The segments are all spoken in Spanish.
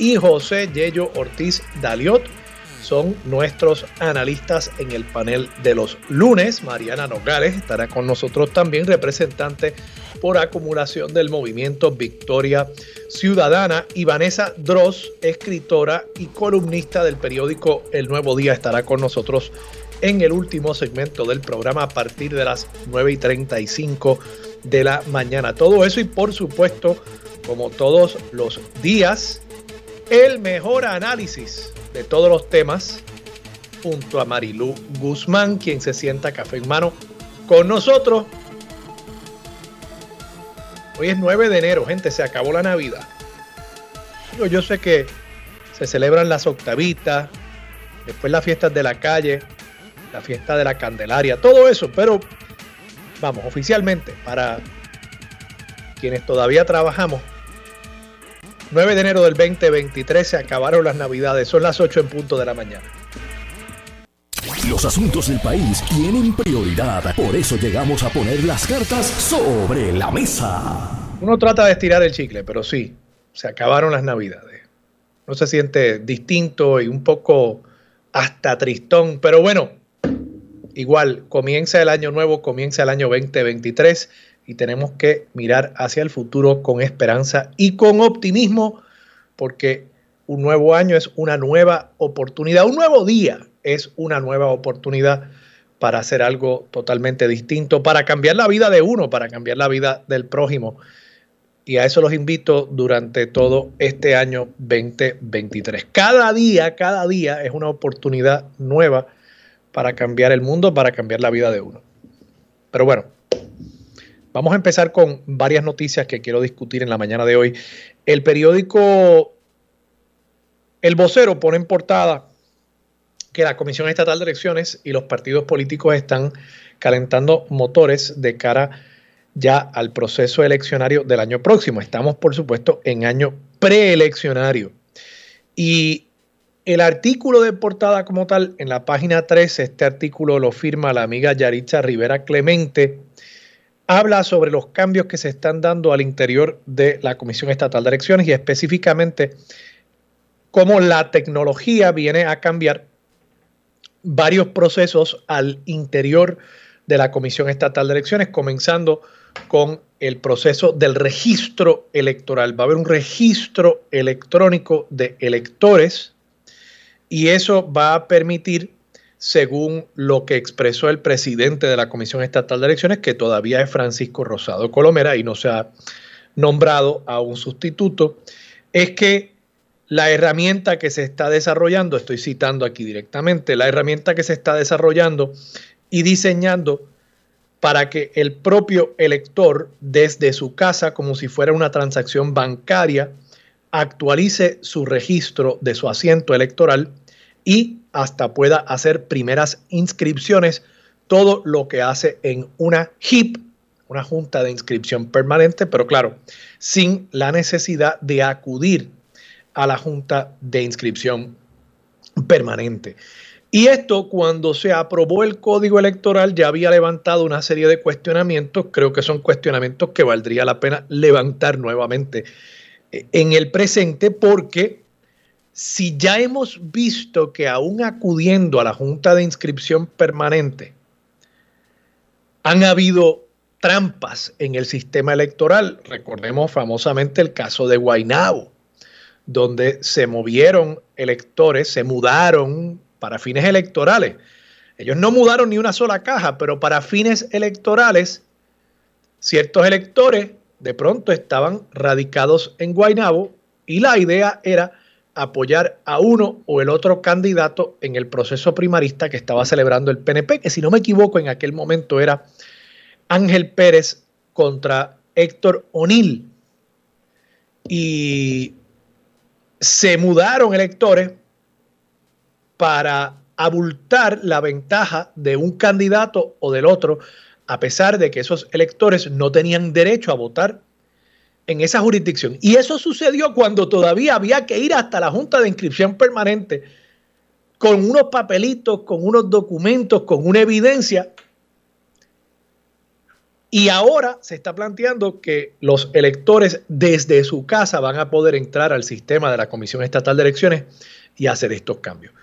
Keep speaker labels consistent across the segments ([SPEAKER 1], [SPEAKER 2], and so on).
[SPEAKER 1] y José Yello Ortiz Daliot son nuestros analistas en el panel de los lunes. Mariana Nogales estará con nosotros también, representante por acumulación del movimiento Victoria Ciudadana. Y Vanessa Dross, escritora y columnista del periódico El Nuevo Día, estará con nosotros en el último segmento del programa a partir de las 9 y 35 de la mañana. Todo eso y por supuesto, como todos los días, el mejor análisis de todos los temas junto a Marilú Guzmán, quien se sienta café en mano con nosotros. Hoy es 9 de enero, gente, se acabó la Navidad. Yo, sé que se celebran las octavitas, después las fiestas de la calle, la fiesta de la Candelaria, todo eso, pero vamos, oficialmente, para quienes todavía trabajamos, 9 de enero del 2023 se acabaron las navidades, son las 8 en punto de la mañana.
[SPEAKER 2] Los asuntos del país tienen prioridad, por eso llegamos a poner las cartas sobre la mesa.
[SPEAKER 1] Uno trata de estirar el chicle, pero sí, se acabaron las navidades. No se siente distinto y un poco hasta tristón, pero bueno, igual comienza el año nuevo, comienza el año 2023 y tenemos que mirar hacia el futuro con esperanza y con optimismo porque un nuevo año es una nueva oportunidad, un nuevo día es una nueva oportunidad para hacer algo totalmente distinto, para cambiar la vida de uno, para cambiar la vida del prójimo. Y a eso los invito durante todo este año 2023. Cada día, cada día es una oportunidad nueva para cambiar el mundo, para cambiar la vida de uno. Pero bueno, Vamos a empezar con varias noticias que quiero discutir en la mañana de hoy. El periódico El Vocero pone en portada que la Comisión Estatal de Elecciones y los partidos políticos están calentando motores de cara ya al proceso eleccionario del año próximo. Estamos, por supuesto, en año preeleccionario. Y el artículo de portada como tal, en la página 13, este artículo lo firma la amiga Yaritza Rivera Clemente, habla sobre los cambios que se están dando al interior de la Comisión Estatal de Elecciones y específicamente cómo la tecnología viene a cambiar varios procesos al interior de la Comisión Estatal de Elecciones, comenzando con el proceso del registro electoral. Va a haber un registro electrónico de electores y eso va a permitir según lo que expresó el presidente de la Comisión Estatal de Elecciones, que todavía es Francisco Rosado Colomera y no se ha nombrado a un sustituto, es que la herramienta que se está desarrollando, estoy citando aquí directamente, la herramienta que se está desarrollando y diseñando para que el propio elector desde su casa, como si fuera una transacción bancaria, actualice su registro de su asiento electoral y hasta pueda hacer primeras inscripciones, todo lo que hace en una HIP, una junta de inscripción permanente, pero claro, sin la necesidad de acudir a la junta de inscripción permanente. Y esto cuando se aprobó el código electoral ya había levantado una serie de cuestionamientos, creo que son cuestionamientos que valdría la pena levantar nuevamente eh, en el presente porque si ya hemos visto que aún acudiendo a la Junta de Inscripción Permanente han habido trampas en el sistema electoral, recordemos famosamente el caso de Guaynabo, donde se movieron electores, se mudaron para fines electorales. Ellos no mudaron ni una sola caja, pero para fines electorales, ciertos electores de pronto estaban radicados en Guaynabo y la idea era apoyar a uno o el otro candidato en el proceso primarista que estaba celebrando el PNP, que si no me equivoco en aquel momento era Ángel Pérez contra Héctor O'Neill. Y se mudaron electores para abultar la ventaja de un candidato o del otro, a pesar de que esos electores no tenían derecho a votar en esa jurisdicción. Y eso sucedió cuando todavía había que ir hasta la Junta de Inscripción Permanente con unos papelitos, con unos documentos, con una evidencia. Y ahora se está planteando que los electores desde su casa van a poder entrar al sistema de la Comisión Estatal de Elecciones y hacer estos cambios.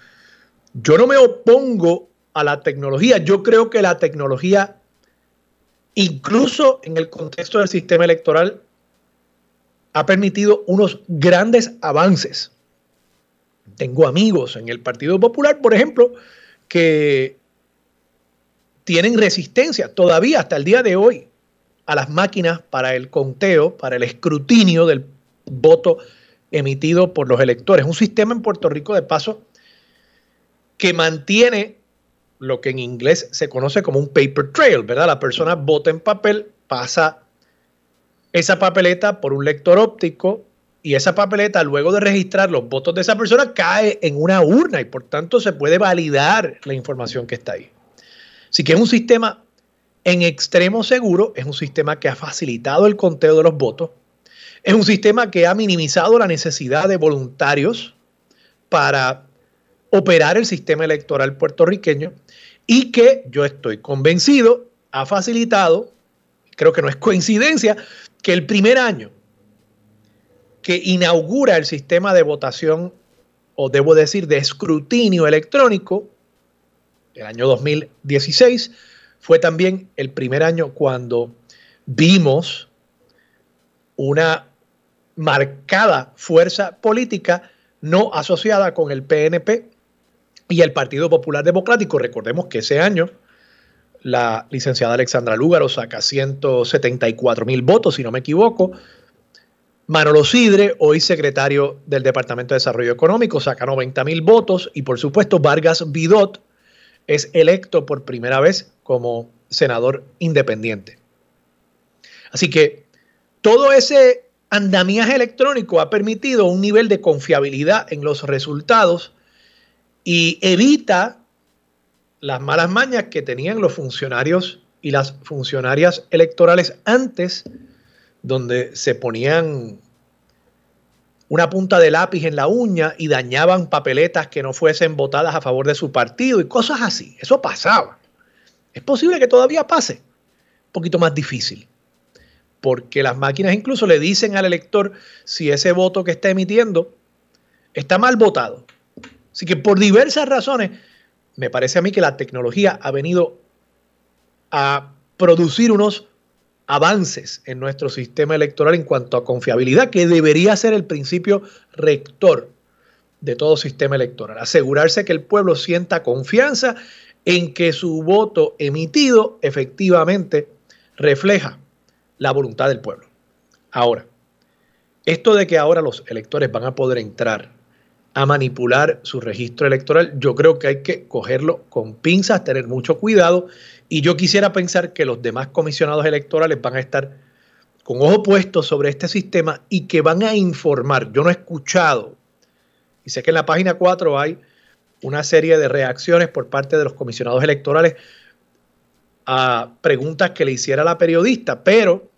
[SPEAKER 1] Yo no me opongo a la tecnología. Yo creo que la tecnología, incluso en el contexto del sistema electoral, ha permitido unos grandes avances. Tengo amigos en el Partido Popular, por ejemplo, que tienen resistencia todavía hasta el día de hoy a las máquinas para el conteo, para el escrutinio del voto emitido por los electores. Un sistema en Puerto Rico, de paso, que mantiene lo que en inglés se conoce como un paper trail, ¿verdad? La persona vota en papel, pasa esa papeleta por un lector óptico y esa papeleta, luego de registrar los votos de esa persona, cae en una urna y por tanto se puede validar la información que está ahí. Así que es un sistema en extremo seguro, es un sistema que ha facilitado el conteo de los votos, es un sistema que ha minimizado la necesidad de voluntarios para operar el sistema electoral puertorriqueño y que yo estoy convencido ha facilitado, creo que no es coincidencia, que el primer año que inaugura el sistema de votación, o debo decir, de escrutinio electrónico, el año 2016, fue también el primer año cuando vimos una marcada fuerza política no asociada con el PNP y el Partido Popular Democrático. Recordemos que ese año la licenciada Alexandra Lúgaro saca 174 mil votos, si no me equivoco. Manolo Sidre, hoy secretario del Departamento de Desarrollo Económico, saca 90 mil votos. Y por supuesto, Vargas Vidot es electo por primera vez como senador independiente. Así que todo ese andamiaje electrónico ha permitido un nivel de confiabilidad en los resultados y evita las malas mañas que tenían los funcionarios y las funcionarias electorales antes, donde se ponían una punta de lápiz en la uña y dañaban papeletas que no fuesen votadas a favor de su partido y cosas así. Eso pasaba. Es posible que todavía pase. Un poquito más difícil. Porque las máquinas incluso le dicen al elector si ese voto que está emitiendo está mal votado. Así que por diversas razones, me parece a mí que la tecnología ha venido a producir unos avances en nuestro sistema electoral en cuanto a confiabilidad, que debería ser el principio rector de todo sistema electoral. Asegurarse que el pueblo sienta confianza en que su voto emitido efectivamente refleja la voluntad del pueblo. Ahora, esto de que ahora los electores van a poder entrar a manipular su registro electoral. Yo creo que hay que cogerlo con pinzas, tener mucho cuidado y yo quisiera pensar que los demás comisionados electorales van a estar con ojo puesto sobre este sistema y que van a informar. Yo no he escuchado, y sé que en la página 4 hay una serie de reacciones por parte de los comisionados electorales a preguntas que le hiciera la periodista, pero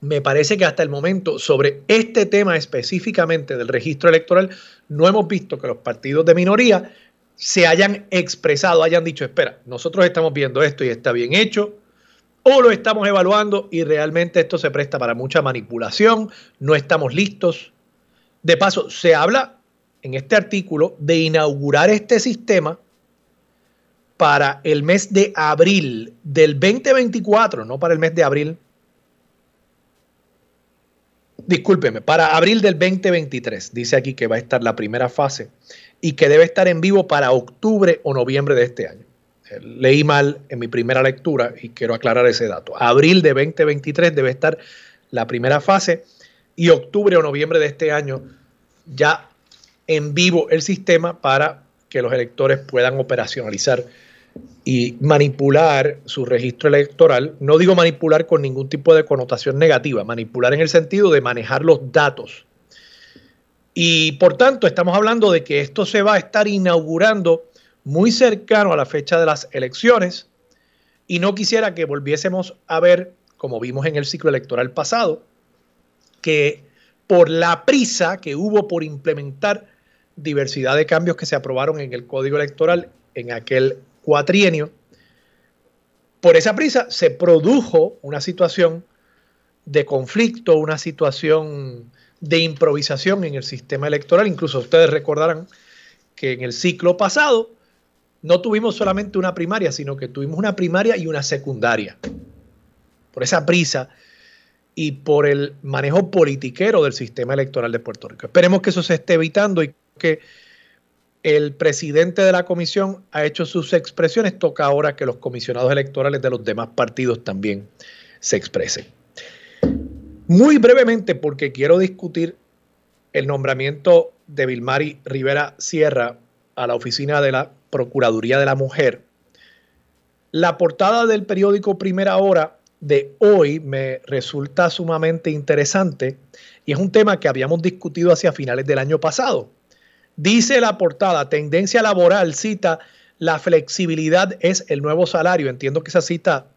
[SPEAKER 1] me parece que hasta el momento sobre este tema específicamente del registro electoral no hemos visto que los partidos de minoría se hayan expresado, hayan dicho, espera, nosotros estamos viendo esto y está bien hecho, o lo estamos evaluando y realmente esto se presta para mucha manipulación, no estamos listos. De paso, se habla en este artículo de inaugurar este sistema para el mes de abril del 2024, no para el mes de abril discúlpeme, para abril del 2023, dice aquí que va a estar la primera fase y que debe estar en vivo para octubre o noviembre de este año. Eh, leí mal en mi primera lectura y quiero aclarar ese dato. Abril de 2023 debe estar la primera fase y octubre o noviembre de este año ya en vivo el sistema para que los electores puedan operacionalizar y manipular su registro electoral. No digo manipular con ningún tipo de connotación negativa, manipular en el sentido de manejar los datos Y por tanto, estamos hablando de que esto se va a estar inaugurando muy cercano a la fecha de las elecciones. Y no quisiera que volviésemos a ver, como vimos en el ciclo electoral pasado, que por la prisa que hubo por implementar diversidad de cambios que se aprobaron en el código electoral en aquel cuatrienio, por esa prisa se produjo una situación de conflicto, una situación de improvisación en el sistema electoral. Incluso ustedes recordarán que en el ciclo pasado no tuvimos solamente una primaria, sino que tuvimos una primaria y una secundaria. Por esa prisa y por el manejo politiquero del sistema electoral de Puerto Rico. Esperemos que eso se esté evitando y que el presidente de la comisión ha hecho sus expresiones. Toca ahora que los comisionados electorales de los demás partidos también se expresen. Muy brevemente, porque quiero discutir el nombramiento de Vilmari Rivera Sierra a la oficina de la Procuraduría de la Mujer. La portada del periódico Primera Hora de hoy me resulta sumamente interesante y es un tema que habíamos discutido hacia finales del año pasado. Dice la portada, tendencia laboral, cita, la flexibilidad es el nuevo salario. Entiendo que esa cita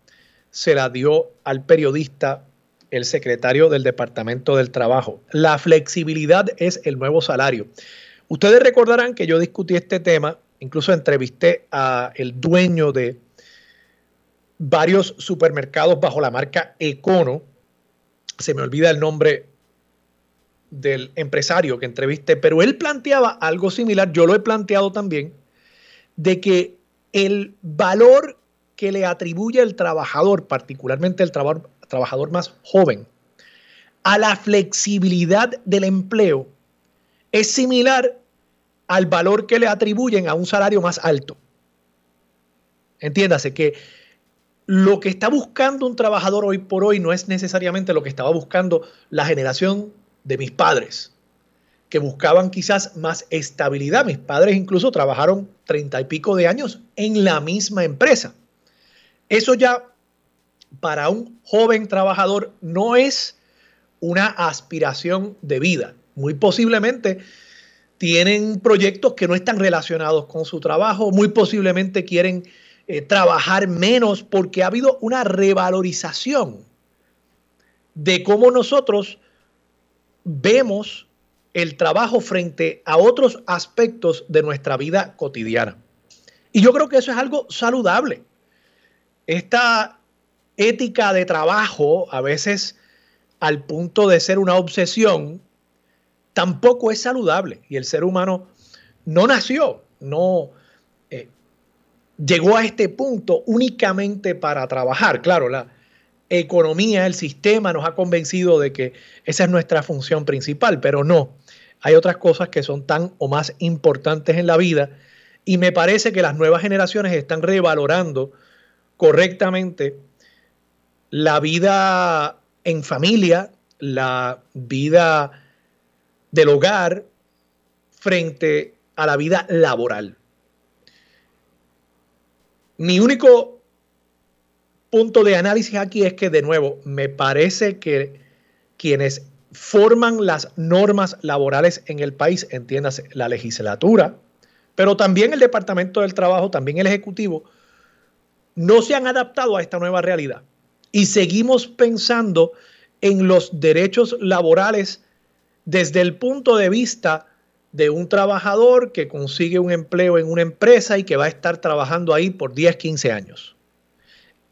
[SPEAKER 1] se la dio al periodista el secretario del Departamento del Trabajo. La flexibilidad es el nuevo salario. Ustedes recordarán que yo discutí este tema, incluso entrevisté a el dueño de varios supermercados bajo la marca Econo. Se me olvida el nombre del empresario que entrevisté, pero él planteaba algo similar, yo lo he planteado también, de que el valor que le atribuye el trabajador, particularmente el trabajador, trabajador más joven, a la flexibilidad del empleo es similar al valor que le atribuyen a un salario más alto. Entiéndase que lo que está buscando un trabajador hoy por hoy no es necesariamente lo que estaba buscando la generación de mis padres, que buscaban quizás más estabilidad. Mis padres incluso trabajaron treinta y pico de años en la misma empresa. Eso ya para un joven trabajador no es una aspiración de vida. Muy posiblemente tienen proyectos que no están relacionados con su trabajo, muy posiblemente quieren eh, trabajar menos porque ha habido una revalorización de cómo nosotros vemos el trabajo frente a otros aspectos de nuestra vida cotidiana. Y yo creo que eso es algo saludable. Esta ética de trabajo, a veces al punto de ser una obsesión, tampoco es saludable. Y el ser humano no nació, no eh, llegó a este punto únicamente para trabajar. Claro, la economía, el sistema nos ha convencido de que esa es nuestra función principal, pero no. Hay otras cosas que son tan o más importantes en la vida y me parece que las nuevas generaciones están revalorando correctamente la vida en familia, la vida del hogar frente a la vida laboral. Mi único punto de análisis aquí es que, de nuevo, me parece que quienes forman las normas laborales en el país, entiéndase, la legislatura, pero también el Departamento del Trabajo, también el Ejecutivo, no se han adaptado a esta nueva realidad y seguimos pensando en los derechos laborales desde el punto de vista de un trabajador que consigue un empleo en una empresa y que va a estar trabajando ahí por 10, 15 años.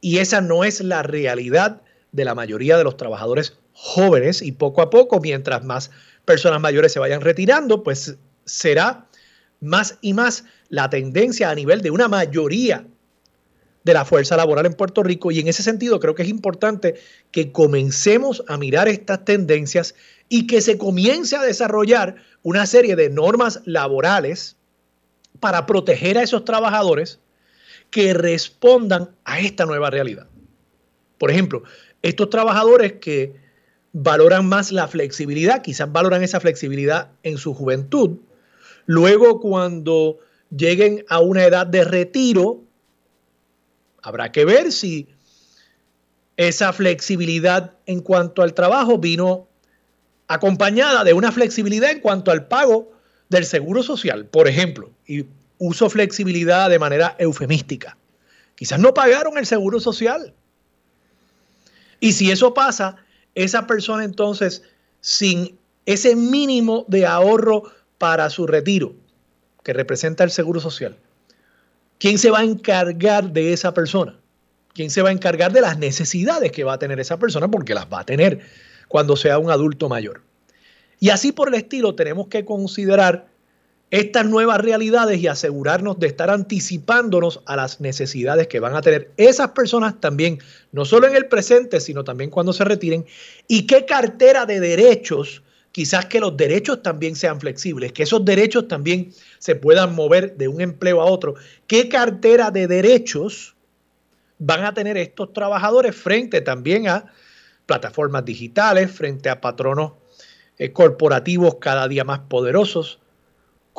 [SPEAKER 1] Y esa no es la realidad de la mayoría de los trabajadores jóvenes. Y poco a poco, mientras más personas mayores se vayan retirando, pues será más y más la tendencia a nivel de una mayoría de la fuerza laboral en Puerto Rico. Y en ese sentido creo que es importante que comencemos a mirar estas tendencias y que se comience a desarrollar una serie de normas laborales para proteger a esos trabajadores que respondan a esta nueva realidad. Por ejemplo, estos trabajadores que valoran más la flexibilidad, quizás valoran esa flexibilidad en su juventud, luego cuando lleguen a una edad de retiro, Habrá que ver si esa flexibilidad en cuanto al trabajo vino acompañada de una flexibilidad en cuanto al pago del seguro social, por ejemplo, uso flexibilidad de manera eufemística. Quizás no pagaron el seguro social. Y si eso pasa, esa persona entonces, sin ese mínimo de ahorro para su retiro, que representa el seguro social, ¿quién se va a encargar de esa persona? ¿Quién se va a encargar de las necesidades que va a tener esa persona? Porque las va a tener cuando sea un adulto mayor. Y así por el estilo tenemos que considerar estas nuevas realidades y asegurarnos de estar anticipándonos a las necesidades que van a tener esas personas también, no solo en el presente, sino también cuando se retiren, y qué cartera de derechos, quizás que los derechos también sean flexibles, que esos derechos también se puedan mover de un empleo a otro, qué cartera de derechos van a tener estos trabajadores frente también a plataformas digitales, frente a patronos eh, corporativos cada día más poderosos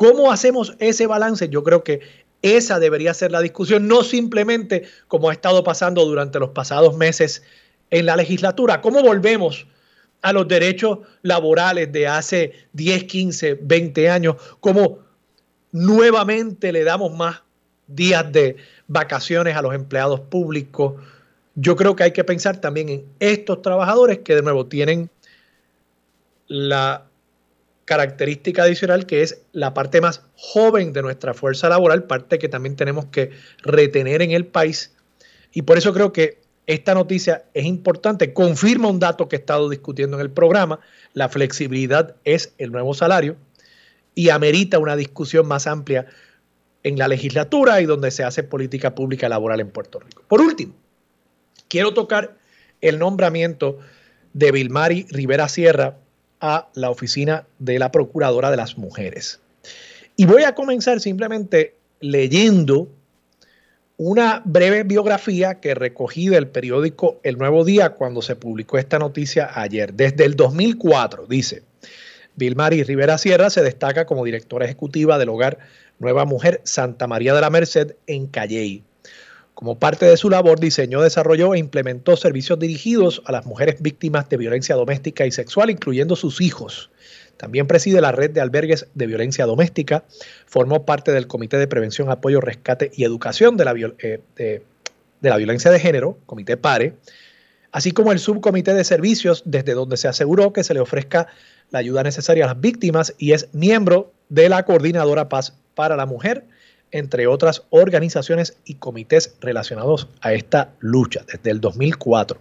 [SPEAKER 1] ¿Cómo hacemos ese balance? Yo creo que esa debería ser la discusión, no simplemente como ha estado pasando durante los pasados meses en la legislatura. ¿Cómo volvemos a los derechos laborales de hace 10, 15, 20 años? ¿Cómo nuevamente le damos más días de vacaciones a los empleados públicos? Yo creo que hay que pensar también en estos trabajadores que de nuevo tienen la característica adicional que es la parte más joven de nuestra fuerza laboral, parte que también tenemos que retener en el país. Y por eso creo que esta noticia es importante, confirma un dato que he estado discutiendo en el programa, la flexibilidad es el nuevo salario y amerita una discusión más amplia en la legislatura y donde se hace política pública laboral en Puerto Rico. Por último, quiero tocar el nombramiento de Vilmari Rivera Sierra a la oficina de la Procuradora de las Mujeres. Y voy a comenzar simplemente leyendo una breve biografía que recogí del periódico El Nuevo Día cuando se publicó esta noticia ayer. Desde el 2004, dice, Vilmari Rivera Sierra se destaca como directora ejecutiva del hogar Nueva Mujer Santa María de la Merced en Calley. Como parte de su labor, diseñó, desarrolló e implementó servicios dirigidos a las mujeres víctimas de violencia doméstica y sexual, incluyendo sus hijos. También preside la red de albergues de violencia doméstica, formó parte del Comité de Prevención, Apoyo, Rescate y Educación de la, eh, de, la Violencia de Género, Comité PARE, así como el Subcomité de Servicios, desde donde se aseguró que se le ofrezca la ayuda necesaria a las víctimas y es miembro de la Coordinadora Paz para la Mujer entre otras organizaciones y comités relacionados a esta lucha desde el 2004.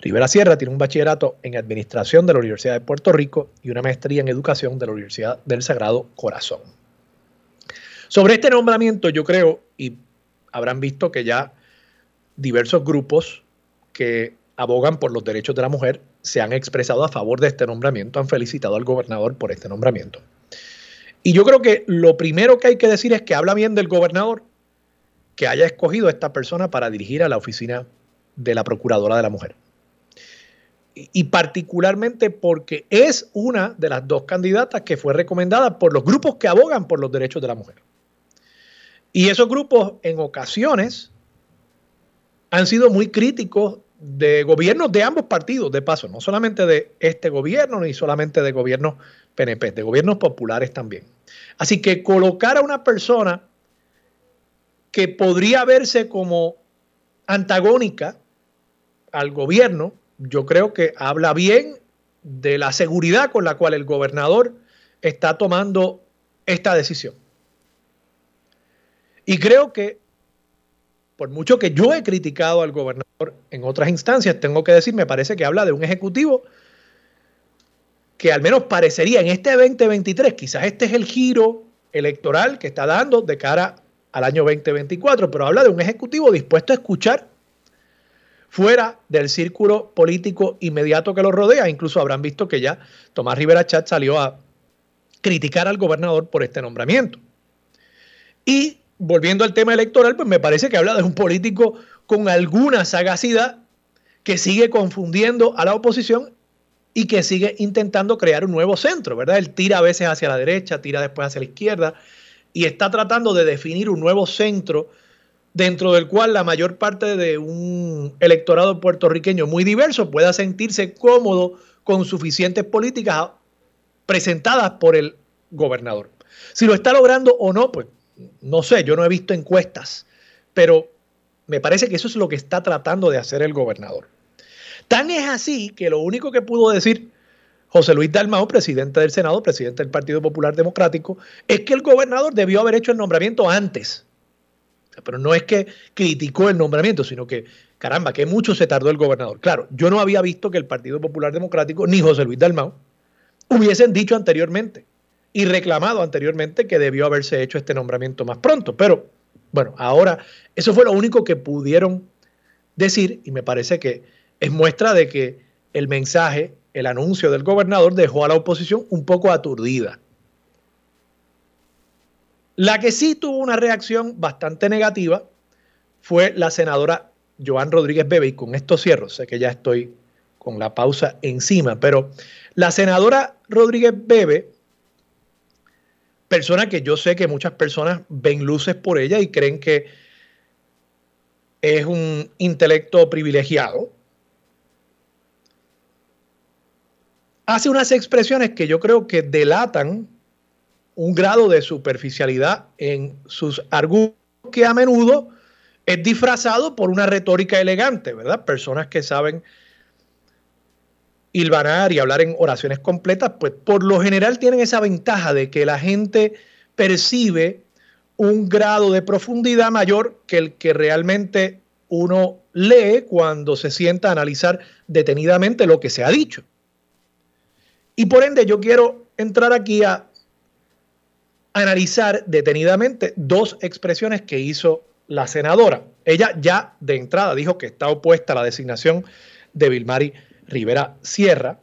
[SPEAKER 1] Rivera Sierra tiene un bachillerato en Administración de la Universidad de Puerto Rico y una maestría en Educación de la Universidad del Sagrado Corazón. Sobre este nombramiento yo creo, y habrán visto que ya diversos grupos que abogan por los derechos de la mujer se han expresado a favor de este nombramiento, han felicitado al gobernador por este nombramiento. Y yo creo que lo primero que hay que decir es que habla bien del gobernador que haya escogido a esta persona para dirigir a la oficina de la Procuradora de la Mujer. Y, particularmente porque es una de las dos candidatas que fue recomendada por los grupos que abogan por los derechos de la mujer. Y esos grupos en ocasiones han sido muy críticos de gobiernos de ambos partidos, de paso, no solamente de este gobierno, ni solamente de gobiernos PNP, de gobiernos populares también. Así que colocar a una persona que podría verse como antagónica al gobierno, yo creo que habla bien de la seguridad con la cual el gobernador está tomando esta decisión. Y creo que, por mucho que yo he criticado al gobernador en otras instancias, tengo que decir, me parece que habla de un ejecutivo que al menos parecería en este 2023, quizás este es el giro electoral que está dando de cara al año 2024, pero habla de un ejecutivo dispuesto a escuchar fuera del círculo político inmediato que lo rodea. Incluso habrán visto que ya Tomás Rivera Chat salió a criticar al gobernador por este nombramiento. Y volviendo al tema electoral, pues me parece que habla de un político con alguna sagacidad que sigue confundiendo a la oposición y que sigue intentando crear un nuevo centro, ¿verdad? Él tira a veces hacia la derecha, tira después hacia la izquierda y está tratando de definir un nuevo centro dentro del cual la mayor parte de un electorado puertorriqueño muy diverso pueda sentirse cómodo con suficientes políticas presentadas por el gobernador. Si lo está logrando o no, pues no sé, yo no he visto encuestas, pero me parece que eso es lo que está tratando de hacer el gobernador. Tan es así que lo único que pudo decir José Luis Dalmao, presidente del Senado, presidente del Partido Popular Democrático, es que el gobernador debió haber hecho el nombramiento antes. Pero no es que criticó el nombramiento, sino que, caramba, que mucho se tardó el gobernador. Claro, yo no había visto que el Partido Popular Democrático ni José Luis Dalmao hubiesen dicho anteriormente y reclamado anteriormente que debió haberse hecho este nombramiento más pronto. Pero bueno, ahora eso fue lo único que pudieron decir y me parece que es muestra de que el mensaje el anuncio del gobernador dejó a la oposición un poco aturdida. La que sí tuvo una reacción bastante negativa fue la senadora Joan Rodríguez Bebe, y con esto cierro, sé que ya estoy con la pausa encima, pero la senadora Rodríguez Bebe, persona que yo sé que muchas personas ven luces por ella y creen que es un intelecto privilegiado, hace unas expresiones que yo creo que delatan un grado de superficialidad en sus argumentos que a menudo es disfrazado por una retórica elegante, ¿verdad? Personas que saben hilvanar y hablar en oraciones completas, pues por lo general tienen esa ventaja de que la gente percibe un grado de profundidad mayor que el que realmente uno lee cuando se sienta a analizar detenidamente lo que se ha dicho. Y por ende yo quiero entrar aquí a analizar detenidamente dos expresiones que hizo la senadora. Ella ya de entrada dijo que está opuesta a la designación de Vilmari Rivera Sierra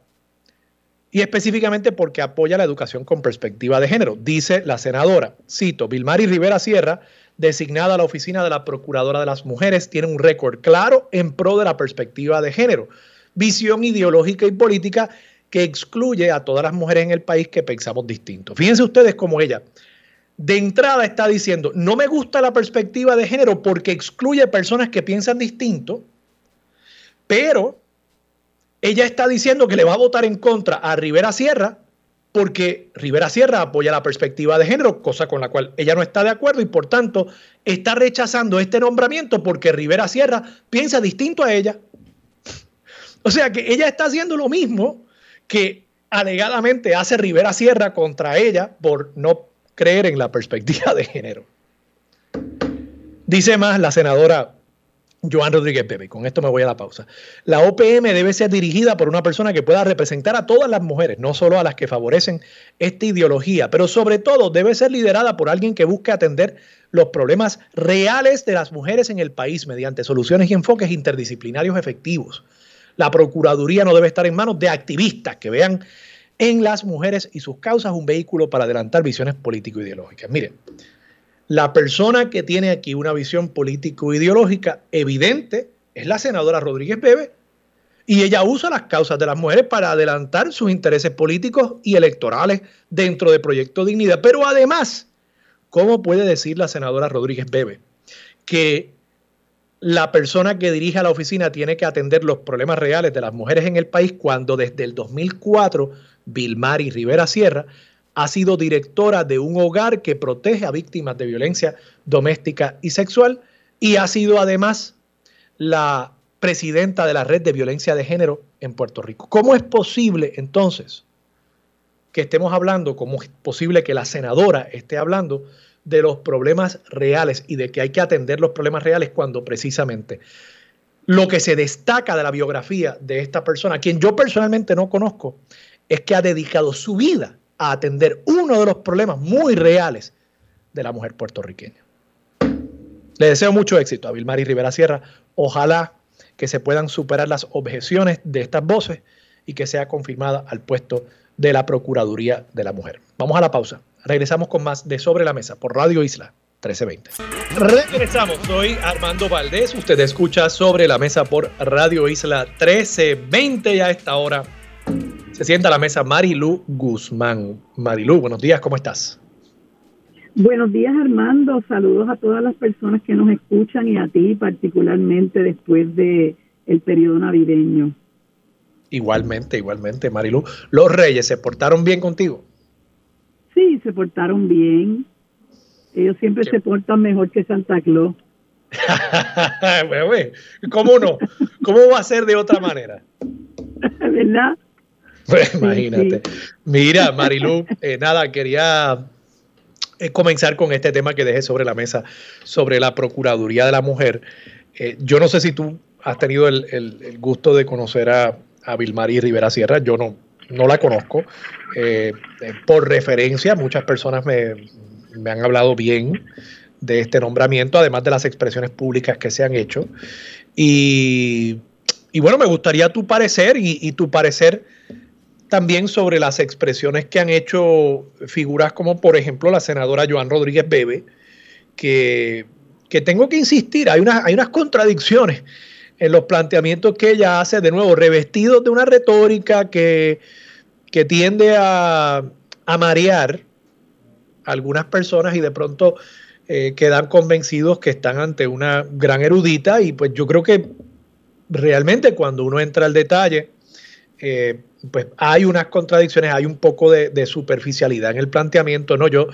[SPEAKER 1] y específicamente porque apoya la educación con perspectiva de género. Dice la senadora, cito, Vilmari Rivera Sierra, designada a la oficina de la Procuradora de las Mujeres, tiene un récord claro en pro de la perspectiva de género, visión ideológica y política que excluye a todas las mujeres en el país que pensamos distinto. Fíjense ustedes cómo ella de entrada está diciendo, no me gusta la perspectiva de género porque excluye personas que piensan distinto, pero ella está diciendo que le va a votar en contra a Rivera Sierra porque Rivera Sierra apoya la perspectiva de género, cosa con la cual ella no está de acuerdo y por tanto está rechazando este nombramiento porque Rivera Sierra piensa distinto a ella. O sea que ella está haciendo lo mismo que alegadamente hace Rivera Sierra contra ella por no creer en la perspectiva de género. Dice más la senadora Joan Rodríguez Pepe, con esto me voy a la pausa. La OPM debe ser dirigida por una persona que pueda representar a todas las mujeres, no solo a las que favorecen esta ideología, pero sobre todo debe ser liderada por alguien que busque atender los problemas reales de las mujeres en el país mediante soluciones y enfoques interdisciplinarios efectivos. La Procuraduría no debe estar en manos de activistas que vean en las mujeres y sus causas un vehículo para adelantar visiones político-ideológicas. Miren, la persona que tiene aquí una visión político-ideológica evidente es la senadora Rodríguez Bebe, y ella usa las causas de las mujeres para adelantar sus intereses políticos y electorales dentro de Proyecto Dignidad. Pero además, ¿cómo puede decir la senadora Rodríguez Bebe que la persona que dirige la oficina tiene que atender los problemas reales de las mujeres en el país cuando desde el 2004 Vilmari Rivera Sierra ha sido directora de un hogar que protege a víctimas de violencia doméstica y sexual y ha sido además la presidenta de la red de violencia de género en Puerto Rico. ¿Cómo es posible entonces que estemos hablando, cómo es posible que la senadora esté hablando de los problemas reales y de que hay que atender los problemas reales cuando precisamente lo que se destaca de la biografía de esta persona, quien yo personalmente no conozco, es que ha dedicado su vida a atender uno de los problemas muy reales de la mujer puertorriqueña. Le deseo mucho éxito a Vilmari Rivera Sierra. Ojalá que se puedan superar las objeciones de estas voces y que sea confirmada al puesto de la Procuraduría de la Mujer. Vamos a la pausa. Regresamos con más de Sobre la Mesa por Radio Isla 1320. Regresamos, soy Armando Valdés. Usted escucha Sobre la Mesa por Radio Isla 1320 y a esta hora se sienta a la mesa Marilu Guzmán. Marilu, buenos días, ¿cómo estás?
[SPEAKER 3] Buenos días Armando, saludos a todas las personas que nos escuchan y a ti particularmente después de el periodo navideño.
[SPEAKER 1] Igualmente, igualmente, Marilu. ¿Los reyes se portaron bien contigo?
[SPEAKER 3] Sí, se portaron bien. Ellos siempre se portan mejor que Santa Claus.
[SPEAKER 1] ¿Cómo no? ¿Cómo va a ser de otra manera?
[SPEAKER 3] ¿Verdad?
[SPEAKER 1] Pues imagínate. Mira, Marilu, eh, nada, quería eh, comenzar con este tema que dejé sobre la mesa, sobre la Procuraduría de la Mujer. Eh, yo no sé si tú has tenido el, gusto de conocer a, a Vilmarí Rivera Sierra, yo no, no la conozco. por referencia, muchas personas me, me han hablado bien de este nombramiento, además de las expresiones públicas que se han hecho. Y, bueno, me gustaría tu parecer y, tu parecer también sobre las expresiones que han hecho figuras como, por ejemplo, la senadora Joan Rodríguez Bebe, que, tengo que insistir, hay, hay unas contradicciones en los planteamientos que ella hace, de nuevo, revestidos de una retórica que, que tiende a, a marear a algunas personas y de pronto eh, quedan convencidos que están ante una gran erudita y pues yo creo que realmente cuando uno entra al detalle, eh, pues hay unas contradicciones, hay un poco de, superficialidad en el planteamiento. No, yo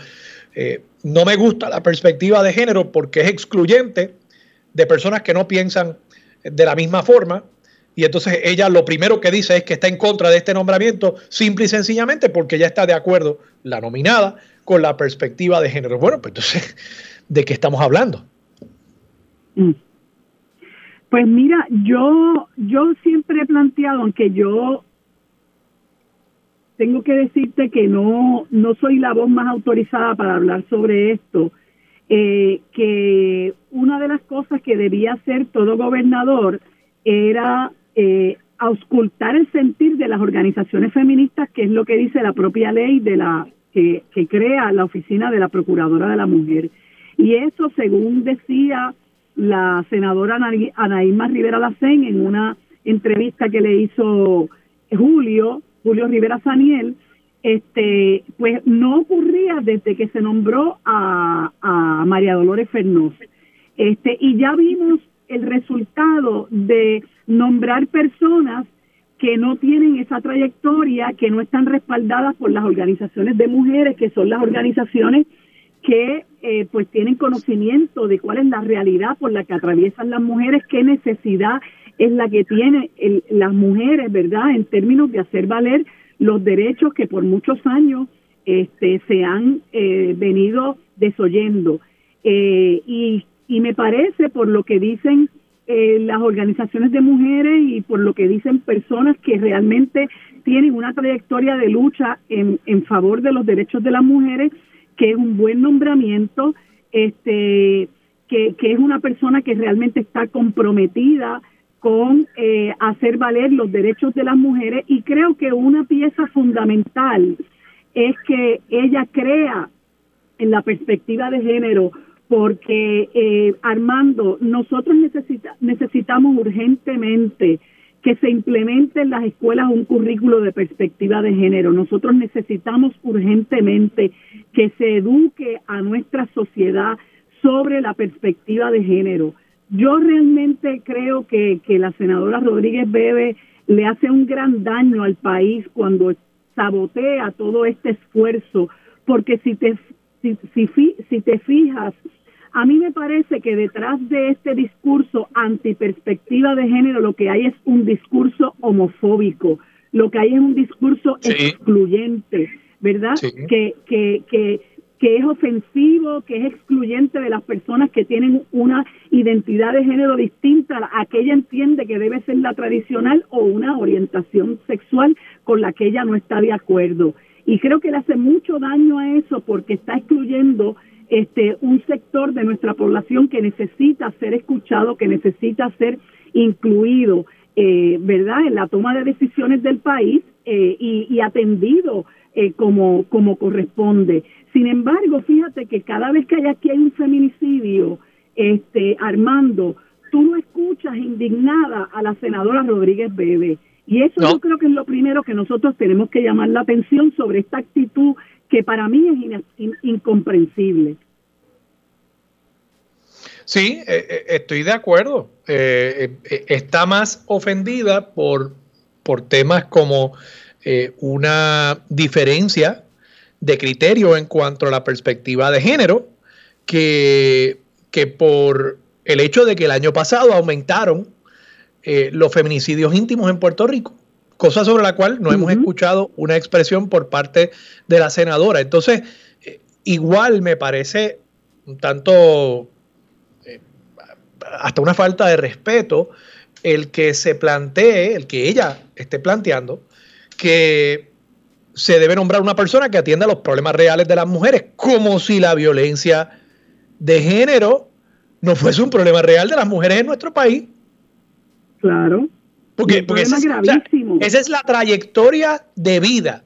[SPEAKER 1] eh, no me gusta la perspectiva de género porque es excluyente de personas que no piensan de la misma forma. Y entonces ella lo primero que dice es que está en contra de este nombramiento, simple y sencillamente porque ya está de acuerdo, la nominada, con la perspectiva de género. Bueno, pues entonces, ¿de qué estamos hablando?
[SPEAKER 3] Mm. Pues mira, yo, yo siempre he planteado, aunque yo tengo que decirte que no, no soy la voz más autorizada para hablar sobre esto, eh, que una de las cosas que debía hacer todo gobernador era eh, auscultar el sentir de las organizaciones feministas, que es lo que dice la propia ley de la que, crea la oficina de la Procuradora de la Mujer. Y eso, según decía la senadora Anaíma Rivera Lacén en una entrevista que le hizo Julio, Julio Rivera Saniel, este, pues no ocurría desde que se nombró a, María Dolores Fernández. Este, y ya vimos el resultado de nombrar personas que no tienen esa trayectoria, que no están respaldadas por las organizaciones de mujeres, que son las organizaciones que eh, pues tienen conocimiento de cuál es la realidad por la que atraviesan las mujeres, qué necesidad es la que tienen las mujeres, ¿verdad? En términos de hacer valer los derechos que por muchos años este, se han eh, venido desoyendo. Eh, y, y me parece, por lo que dicen eh, las organizaciones de mujeres y por lo que dicen personas que realmente tienen una trayectoria de lucha en, en favor de los derechos de las mujeres, que es un buen nombramiento, este, que, que es una persona que realmente está comprometida con eh, hacer valer los derechos de las mujeres y creo que una pieza fundamental es que ella crea en la perspectiva de género porque eh, Armando, nosotros necesitamos urgentemente que se implemente en las escuelas un currículo de perspectiva de género. Nosotros necesitamos urgentemente que se eduque a nuestra sociedad sobre la perspectiva de género. Yo realmente creo que, que la senadora Rodríguez Bebe le hace un gran daño al país cuando sabotea todo este esfuerzo, porque si te, si, si, si te fijas, a mí me parece que detrás de este discurso antiperspectiva de género lo que hay es un discurso homofóbico, lo que hay es un discurso excluyente, ¿verdad? Que, que, que, que es ofensivo, que es excluyente de las personas que tienen una identidad de género distinta a que ella entiende que debe ser la tradicional o una orientación sexual con la que ella no está de acuerdo. Y creo que le hace mucho daño a eso porque está excluyendo este, un sector de nuestra población que necesita ser escuchado, que necesita ser incluido, eh, ¿verdad?, en la toma de decisiones del país eh, y, atendido eh, como, como corresponde. Sin embargo, fíjate que cada vez que hay aquí hay un feminicidio, este, Armando, tú no escuchas indignada a la senadora Rodríguez Bebe. Y eso yo creo que es lo primero que nosotros tenemos que llamar la atención sobre esta actitud que para mí es incomprensible.
[SPEAKER 1] Sí, eh, eh, estoy de acuerdo. Eh, está más ofendida por por temas como eh, una diferencia de criterio en cuanto a la perspectiva de género, que, que por el hecho de que el año pasado aumentaron eh, los feminicidios íntimos en Puerto Rico, cosa sobre la cual no hemos escuchado una expresión por parte de la senadora. Entonces, eh, igual me parece un tanto, eh, hasta una falta de respeto, el que se plantee, el que ella esté planteando, que se debe nombrar una persona que atienda los problemas reales de las mujeres, como si la violencia de género no fuese un problema real de las mujeres en nuestro país.
[SPEAKER 3] Claro.
[SPEAKER 1] Porque, esa, es la trayectoria de vida.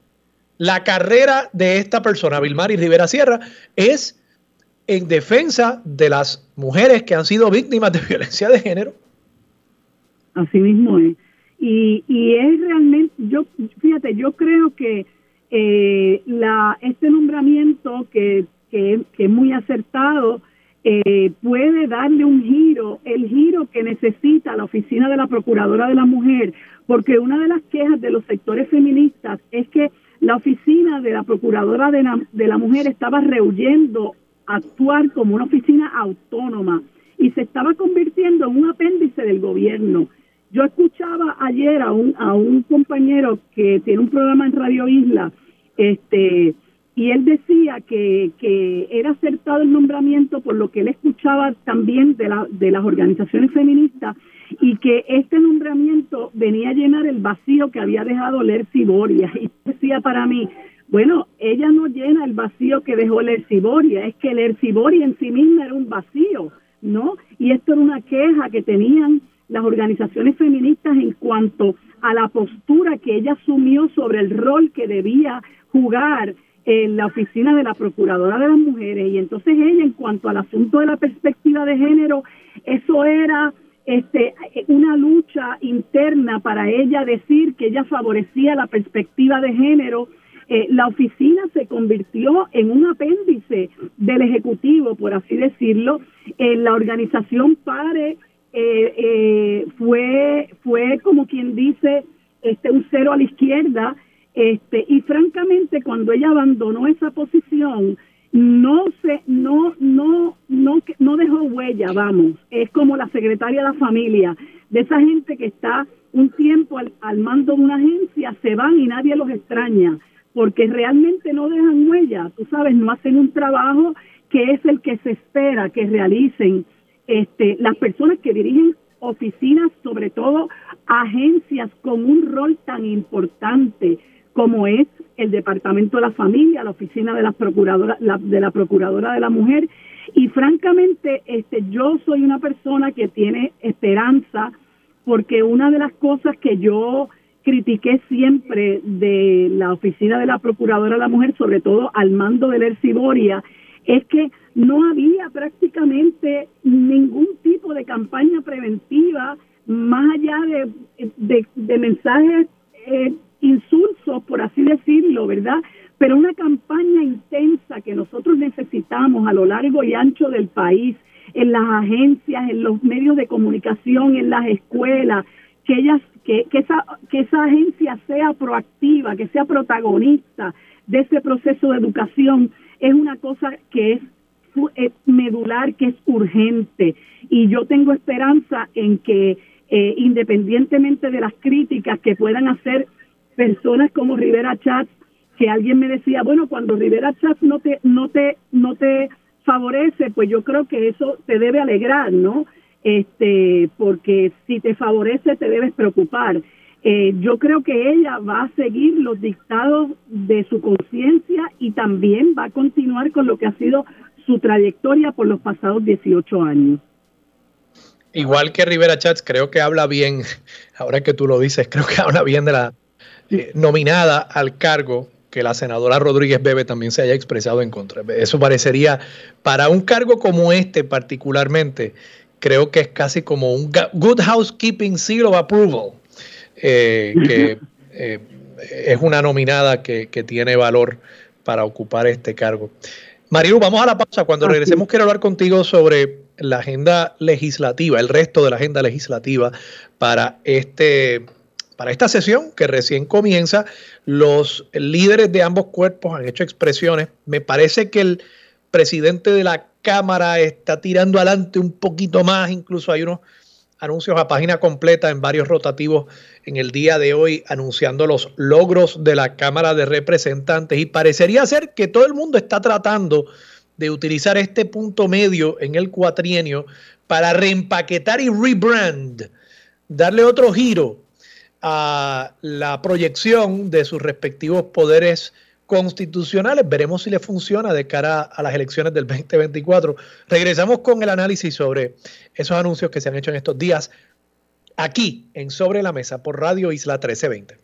[SPEAKER 1] La carrera de esta persona, Vilmar y Rivera Sierra, es en defensa de las mujeres que han sido víctimas de violencia de género.
[SPEAKER 3] Así mismo es. Y, y es realmente, yo, fíjate, yo creo que eh, la, este nombramiento que, es muy acertado, eh, puede darle un giro, el giro que necesita la oficina de la Procuradora de la Mujer, porque una de las quejas de los sectores feministas es que la oficina de la Procuradora de la, de la Mujer estaba rehuyendo actuar como una oficina autónoma y se estaba convirtiendo en un apéndice del gobierno. Yo escuchaba ayer a un, a un compañero que tiene un programa en Radio Isla, este, y él decía que, que, era acertado el nombramiento por lo que él escuchaba también de, la, de las organizaciones feministas y que este nombramiento venía a llenar el vacío que había dejado Lercy Boria. Y decía para mí, bueno, ella no llena el vacío que dejó Lercy Boria, es que Lercy Boria en sí misma era un vacío, ¿no? Y esto era una queja que tenían las organizaciones feministas en cuanto a la postura que ella asumió sobre el rol que debía jugar en la oficina de la Procuradora de las Mujeres y entonces ella en cuanto al asunto de la perspectiva de género, eso era este una lucha interna para ella decir que ella favorecía la perspectiva de género. Eh, la oficina se convirtió en un apéndice del Ejecutivo, por así decirlo. en la organización PARE eh, eh, fue, fue como quien dice este un cero a la izquierda este, y francamente, cuando ella abandonó esa posición, no se, no, no, no, no dejó huella, vamos. Es como la secretaria de la familia, de esa gente que está un tiempo al, al mando de una agencia, se van y nadie los extraña, porque realmente no dejan huella, tú sabes, no hacen un trabajo que es el que se espera que realicen este, las personas que dirigen oficinas, sobre todo agencias con un rol tan importante como es el Departamento de la Familia, la Oficina de la Procuradora, de la Procuradora de la Mujer. Y francamente, este, yo soy una persona que tiene esperanza porque una de las cosas que yo critiqué siempre de la Oficina de la Procuradora de la Mujer, sobre todo al mando del Erciboria, es que no había prácticamente ningún tipo de campaña preventiva más allá de, de, mensajes eh, insulsos, por así decirlo, ¿verdad? Pero una campaña intensa que nosotros necesitamos a lo largo y ancho del país, en las agencias, en los medios de comunicación, en las escuelas, que ellas, que, que esa, que esa agencia sea proactiva, que sea protagonista de ese proceso de educación, es una cosa que es medular, que es urgente. Y yo tengo esperanza en que, eh, independientemente de las críticas que puedan hacer personas como Rivera Chats, que alguien me decía, bueno, cuando Rivera Chats no te, no te, no te favorece, pues yo creo que eso te debe alegrar, ¿no? Este, porque si te favorece te debes preocupar. Eh, yo creo que ella va a seguir los dictados de su conciencia y también va a continuar con lo que ha sido su trayectoria por los pasados 18 años.
[SPEAKER 1] Igual que Rivera Chats, creo que habla bien, ahora que tú lo dices, creo que habla bien de la eh, nominada al cargo que la senadora Rodríguez Bebe también se haya expresado en contra. Eso parecería, para un cargo como este particularmente, creo que es casi como un good housekeeping seal of approval, eh, que eh, es una nominada que, tiene valor para ocupar este cargo. Marilu, vamos a la pausa. Cuando regresemos quiero hablar contigo sobre la agenda legislativa, el resto de la agenda legislativa para este para esta sesión que recién comienza, los líderes de ambos cuerpos han hecho expresiones. Me parece que el presidente de la Cámara está tirando adelante un poquito más, incluso hay unos anuncios a página completa en varios rotativos en el día de hoy anunciando los logros de la Cámara de Representantes. Y parecería ser que todo el mundo está tratando de utilizar este punto medio en el cuatrienio para reempaquetar y rebrand, darle otro giro a la proyección de sus respectivos poderes constitucionales. Veremos si le funciona de cara a las elecciones del 2024. Regresamos con el análisis sobre esos anuncios que se han hecho en estos días aquí en Sobre la Mesa por Radio Isla 1320.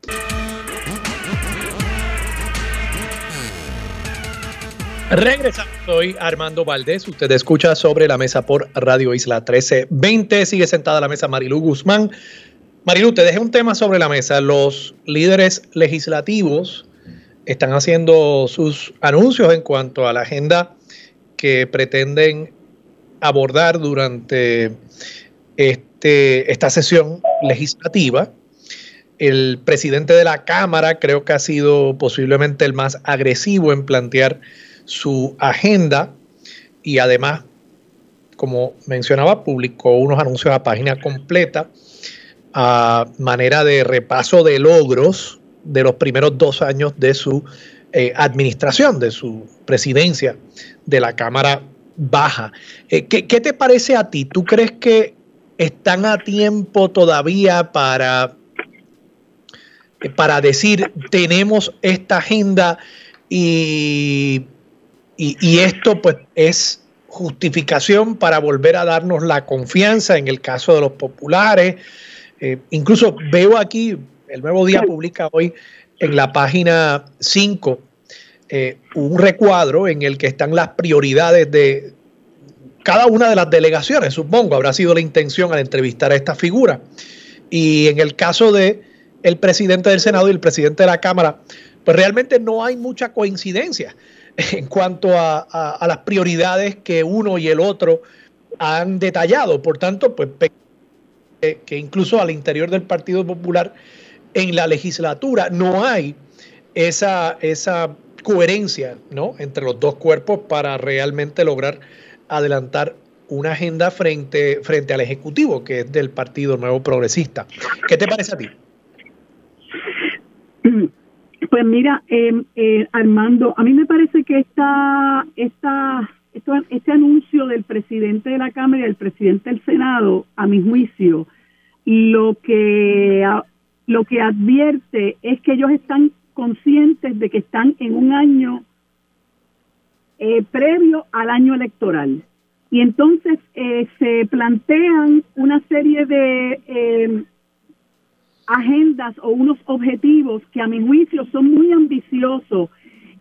[SPEAKER 1] Regresamos, soy Armando Valdés. Usted escucha sobre la mesa por Radio Isla 1320. Sigue sentada a la mesa Marilu Guzmán. Marilu, te dejé un tema sobre la mesa. Los líderes legislativos están haciendo sus anuncios en cuanto a la agenda que pretenden abordar durante este, esta sesión legislativa. El presidente de la Cámara creo que ha sido posiblemente el más agresivo en plantear su agenda y además, como mencionaba, publicó unos anuncios a página completa a manera de repaso de logros de los primeros dos años de su eh, administración, de su presidencia de la Cámara Baja. Eh, ¿qué, te parece a ti? ¿Tú crees que están a tiempo todavía para, eh, para decir tenemos esta agenda y, y, esto pues es justificación para volver a darnos la confianza en el caso de los populares? incluso veo aquí el Nuevo Día publica hoy en la página 5 eh, un recuadro en el que están las prioridades de cada una de las delegaciones, supongo, habrá sido la intención al entrevistar a esta figura. Y en el caso de el presidente del Senado y el presidente de la Cámara, pues realmente no hay mucha coincidencia en cuanto a, a las prioridades que uno y el otro han detallado. Por tanto, pues que incluso al interior del Partido Popular en la legislatura no hay esa, esa coherencia ¿no? entre los dos cuerpos para realmente lograr adelantar una agenda frente, frente al Ejecutivo, que es del Partido Nuevo Progresista. ¿Qué te parece a ti?
[SPEAKER 3] Pues mira, em, eh, Armando, a mí me parece que esta, esta, este anuncio del presidente de la Cámara y del presidente del Senado, a mi juicio, lo que lo que advierte es que ellos están conscientes de que están en un año eh, previo al año electoral. Y entonces eh, se plantean una serie de eh, agendas o unos objetivos que a mi juicio son muy ambiciosos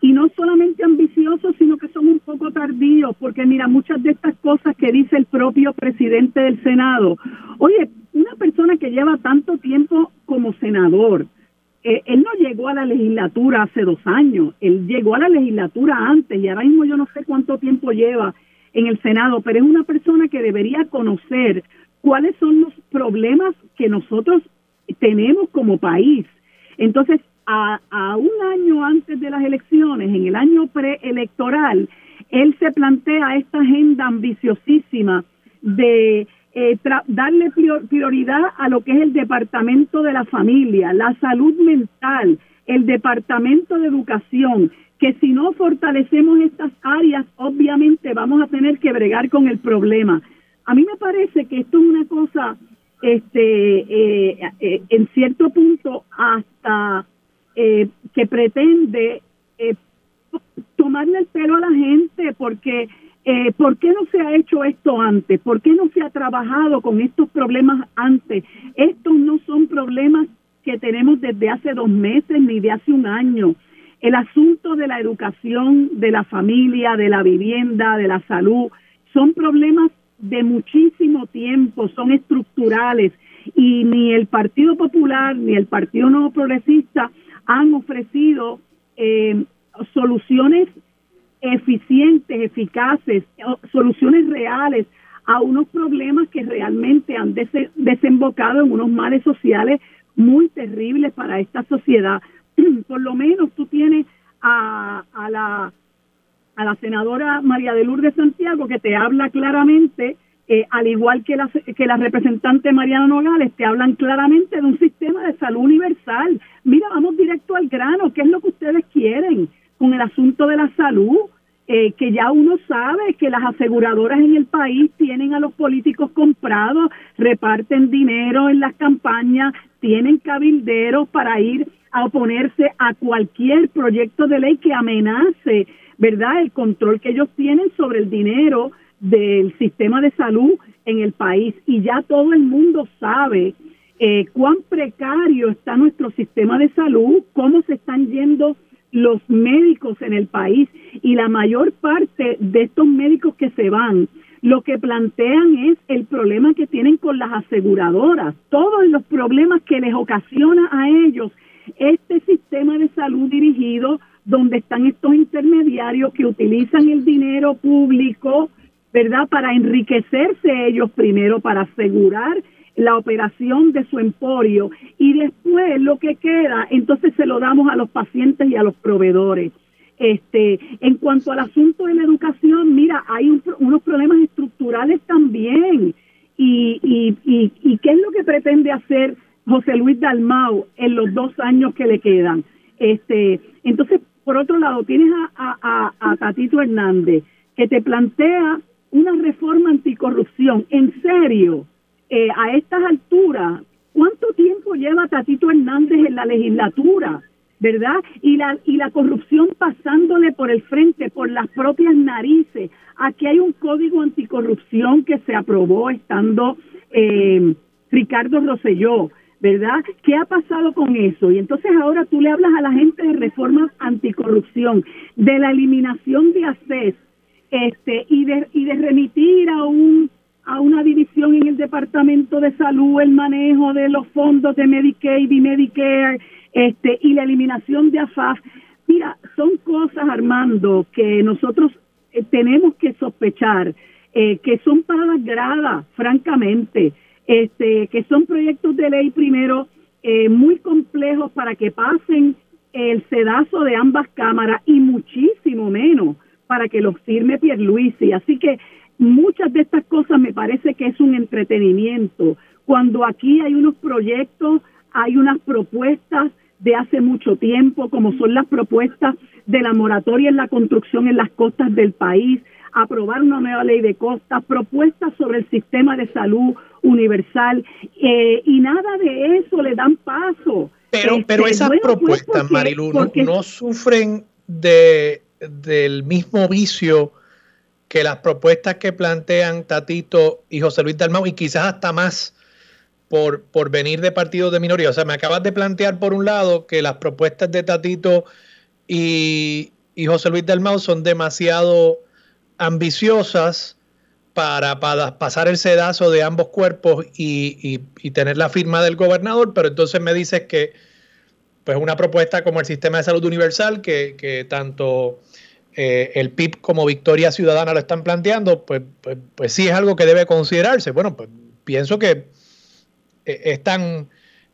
[SPEAKER 3] y no solamente ambiciosos, sino que son un poco tardíos, porque mira, muchas de estas cosas que dice el propio presidente del Senado, oye, una persona que lleva tanto tiempo como senador, eh, él no llegó a la legislatura hace dos años, él llegó a la legislatura antes y ahora mismo yo no sé cuánto tiempo lleva en el Senado, pero es una persona que debería conocer cuáles son los problemas que nosotros tenemos como país. Entonces, a, a un año antes de las elecciones, en el año preelectoral, él se plantea esta agenda ambiciosísima de eh, darle prioridad a lo que es el departamento de la familia, la salud mental, el departamento de educación, que si no fortalecemos estas áreas, obviamente vamos a tener que bregar con el problema. A mí me parece que esto es una cosa, este, eh, eh, en cierto punto, hasta que pretende tomarle el pelo a la gente, porque eh, ¿Por qué no se ha hecho esto antes? ¿Por qué no se ha trabajado con estos problemas antes? Estos no son problemas que tenemos desde hace dos meses ni de hace un año. El asunto de la educación, de la familia, de la vivienda, de la salud, son problemas de muchísimo tiempo, son estructurales y ni el Partido Popular ni el Partido Nuevo Progresista han ofrecido eh, soluciones eficientes, eficaces, soluciones reales a unos problemas que realmente han desembocado en unos males sociales muy terribles para esta sociedad. Por lo menos tú tienes a, a la a la senadora María de Lourdes Santiago que te habla claramente eh, al igual que la, que la representante Mariana Nogales, te hablan claramente de un sistema de salud universal. Mira, vamos directo al grano, ¿qué es lo que ustedes quieren con el asunto de la salud? Eh, que ya uno sabe que las aseguradoras en el país tienen a los políticos comprados, reparten dinero en las campañas, tienen cabilderos para ir a oponerse a cualquier proyecto de ley que amenace, ¿verdad?, el control que ellos tienen sobre el dinero del sistema de salud en el país y ya todo el mundo sabe eh, cuán precario está nuestro sistema de salud, cómo se están yendo los médicos en el país y la mayor parte de estos médicos que se van lo que plantean es el problema que tienen con las aseguradoras, todos los problemas que les ocasiona a ellos este sistema de salud dirigido donde están estos intermediarios que utilizan el dinero público ¿verdad? Para enriquecerse ellos primero, para asegurar la operación de su emporio y después lo que queda, entonces se lo damos a los pacientes y a los proveedores. Este, en cuanto al asunto de la educación, mira, hay unos problemas estructurales también. Y, y, y, y, qué es lo que pretende hacer José Luis Dalmau en los dos años que le quedan? Este, entonces, por otro lado, tienes a, a, a Tatito Hernández, que te plantea una reforma anticorrupción, en serio, eh, a estas alturas, ¿cuánto tiempo lleva Tatito Hernández en la legislatura? ¿Verdad? Y la, y la corrupción pasándole por el frente, por las propias narices. Aquí hay un código anticorrupción que se aprobó estando eh, Ricardo Rosselló. ¿verdad? ¿Qué ha pasado con eso? Y entonces ahora tú le hablas a la gente de reformas anticorrupción, de la eliminación de ACES, este y de, y de remitir a un a una división en el Departamento de Salud el manejo de los fondos de Medicaid y Medicare este y la eliminación de AFAF. Mira, son cosas, Armando, que nosotros eh, tenemos que sospechar eh, que son para gradas, francamente, este, que son proyectos de ley primero eh, muy complejos para que pasen el sedazo de ambas cámaras y muchísimo menos para que los firme Pierluisi. Así que muchas de estas cosas me parece que es un entretenimiento. Cuando aquí hay unos proyectos, hay unas propuestas de hace mucho tiempo, como son las propuestas de la moratoria en la construcción en las costas del país, aprobar una nueva ley de costas, propuestas sobre el sistema de salud universal, eh, y nada de eso le dan paso.
[SPEAKER 1] Pero, pero este, esas pues, propuestas, Marilu, no sufren de del mismo vicio que las propuestas que plantean Tatito y José Luis Dalmau y quizás hasta más por, por venir de partidos de minoría. O sea, me acabas de plantear por un lado que las propuestas de Tatito y, José Luis Dalmau son demasiado ambiciosas para, pasar el sedazo de ambos cuerpos y, y, tener la firma del gobernador, pero entonces me dices que pues una propuesta como el sistema de salud universal, que, tanto eh, el PIB como Victoria Ciudadana lo están planteando, pues, pues, pues, sí es algo que debe considerarse. Bueno, pues pienso que eh, es tan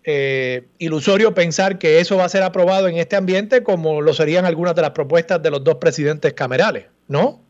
[SPEAKER 1] eh, ilusorio pensar que eso va a ser aprobado en este ambiente como lo serían algunas de las propuestas de los dos presidentes camerales, ¿no?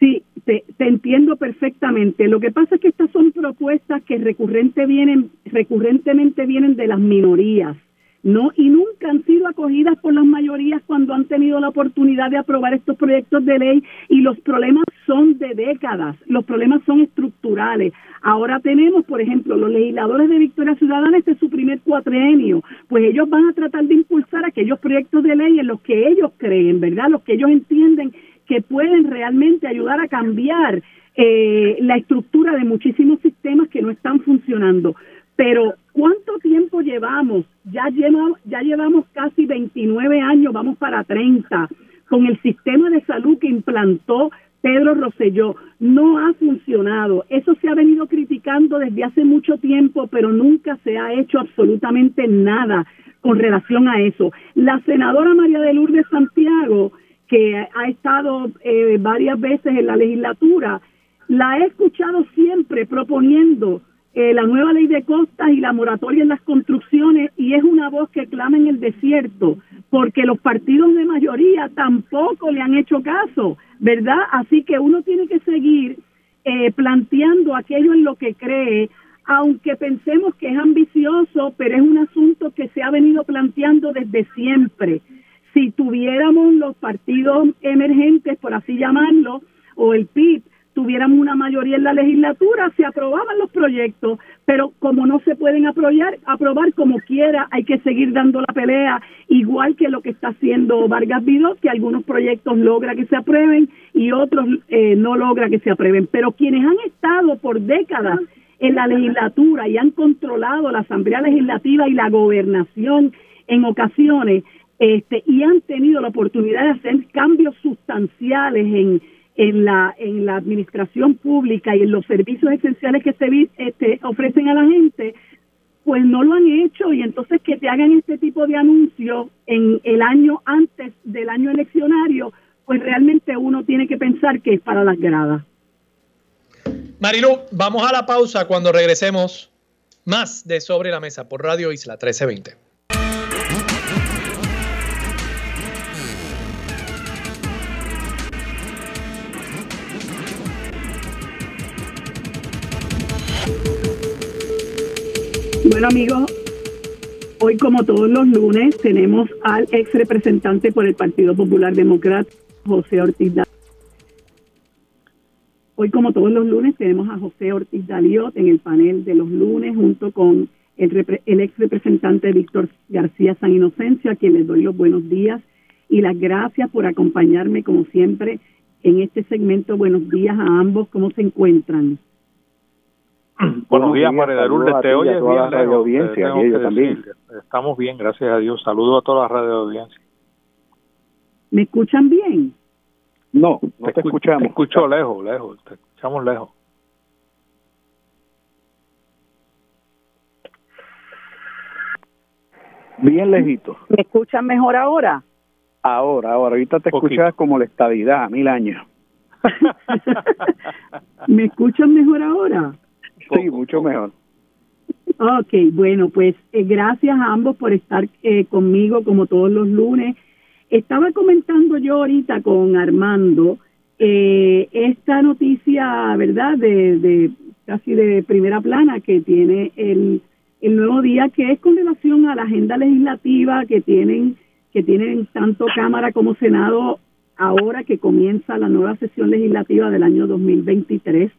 [SPEAKER 3] Sí, te, te, entiendo perfectamente. Lo que pasa es que estas son propuestas que recurrente vienen, recurrentemente vienen de las minorías no y nunca han sido acogidas por las mayorías cuando han tenido la oportunidad de aprobar estos proyectos de ley y los problemas son de décadas, los problemas son estructurales. Ahora tenemos, por ejemplo, los legisladores de Victoria Ciudadana, este es su primer cuatrienio, pues ellos van a tratar de impulsar aquellos proyectos de ley en los que ellos creen, ¿verdad? Los que ellos entienden que pueden realmente ayudar a cambiar eh, la estructura de muchísimos sistemas que no están funcionando. Pero ¿cuánto tiempo llevamos? Ya llevamos, ya llevamos casi 29 años, vamos para 30, con el sistema de salud que implantó Pedro Rosselló. No ha funcionado. Eso se ha venido criticando desde hace mucho tiempo, pero nunca se ha hecho absolutamente nada con relación a eso. La senadora María de Lourdes Santiago, que ha estado eh, varias veces en la legislatura, la he escuchado siempre proponiendo eh, la nueva ley de costas y la moratoria en las construcciones y es una voz que clama en el desierto porque los partidos de mayoría tampoco le han hecho caso, ¿verdad? Así que uno tiene que seguir eh, planteando aquello en lo que cree, aunque pensemos que es ambicioso, pero es un asunto que se ha venido planteando desde siempre. Si tuviéramos los partidos emergentes, por así llamarlo, o el PIB, tuviéramos una mayoría en la legislatura, se aprobaban los proyectos, pero como no se pueden aprobar, aprobar como quiera, hay que seguir dando la pelea, igual que lo que está haciendo Vargas Vidot, que algunos proyectos logra que se aprueben y otros eh, no logra que se aprueben. Pero quienes han estado por décadas en la legislatura y han controlado la Asamblea Legislativa y la gobernación en ocasiones, este, y han tenido la oportunidad de hacer cambios sustanciales en en la, en la administración pública y en los servicios esenciales que se este, ofrecen a la gente, pues no lo han hecho y entonces que te hagan este tipo de anuncios en el año antes del año eleccionario, pues realmente uno tiene que pensar que es para las gradas.
[SPEAKER 1] Marilu, vamos a la pausa cuando regresemos más de Sobre la Mesa por Radio Isla 1320.
[SPEAKER 3] Bueno amigos, hoy como todos los lunes tenemos al ex representante por el Partido Popular Democrático, José Ortiz Daliot. Hoy como todos los lunes tenemos a José Ortiz Daliot en el panel de los lunes junto con el, el ex representante Víctor García San Inocencio, a quien les doy los buenos días y las gracias por acompañarme como siempre en este segmento. Buenos días a ambos, ¿cómo se encuentran?
[SPEAKER 4] Buenos días, María de Lourdes. Te oyes bien lejos. Audiencia, también. Estamos bien, gracias a Dios. Saludos a toda la radio audiencia.
[SPEAKER 3] ¿Me escuchan bien?
[SPEAKER 4] No, no te, escuchamos. Te escucho lejos, lejos. Te escuchamos lejos.
[SPEAKER 5] Bien lejito.
[SPEAKER 3] ¿Me escuchan mejor ahora?
[SPEAKER 5] Ahora, ahora. Ahorita te escuchas como la estabilidad, mil años.
[SPEAKER 3] ¿Me escuchan mejor ahora?
[SPEAKER 5] Sí, mucho mejor.
[SPEAKER 3] Ok, bueno, pues eh, gracias a ambos por estar eh, conmigo como todos los lunes. Estaba comentando yo ahorita con Armando eh, esta noticia, ¿verdad? De, de casi de primera plana que tiene el, el nuevo día, que es con relación a la agenda legislativa que tienen que tienen tanto Cámara como Senado ahora que comienza la nueva sesión legislativa del año 2023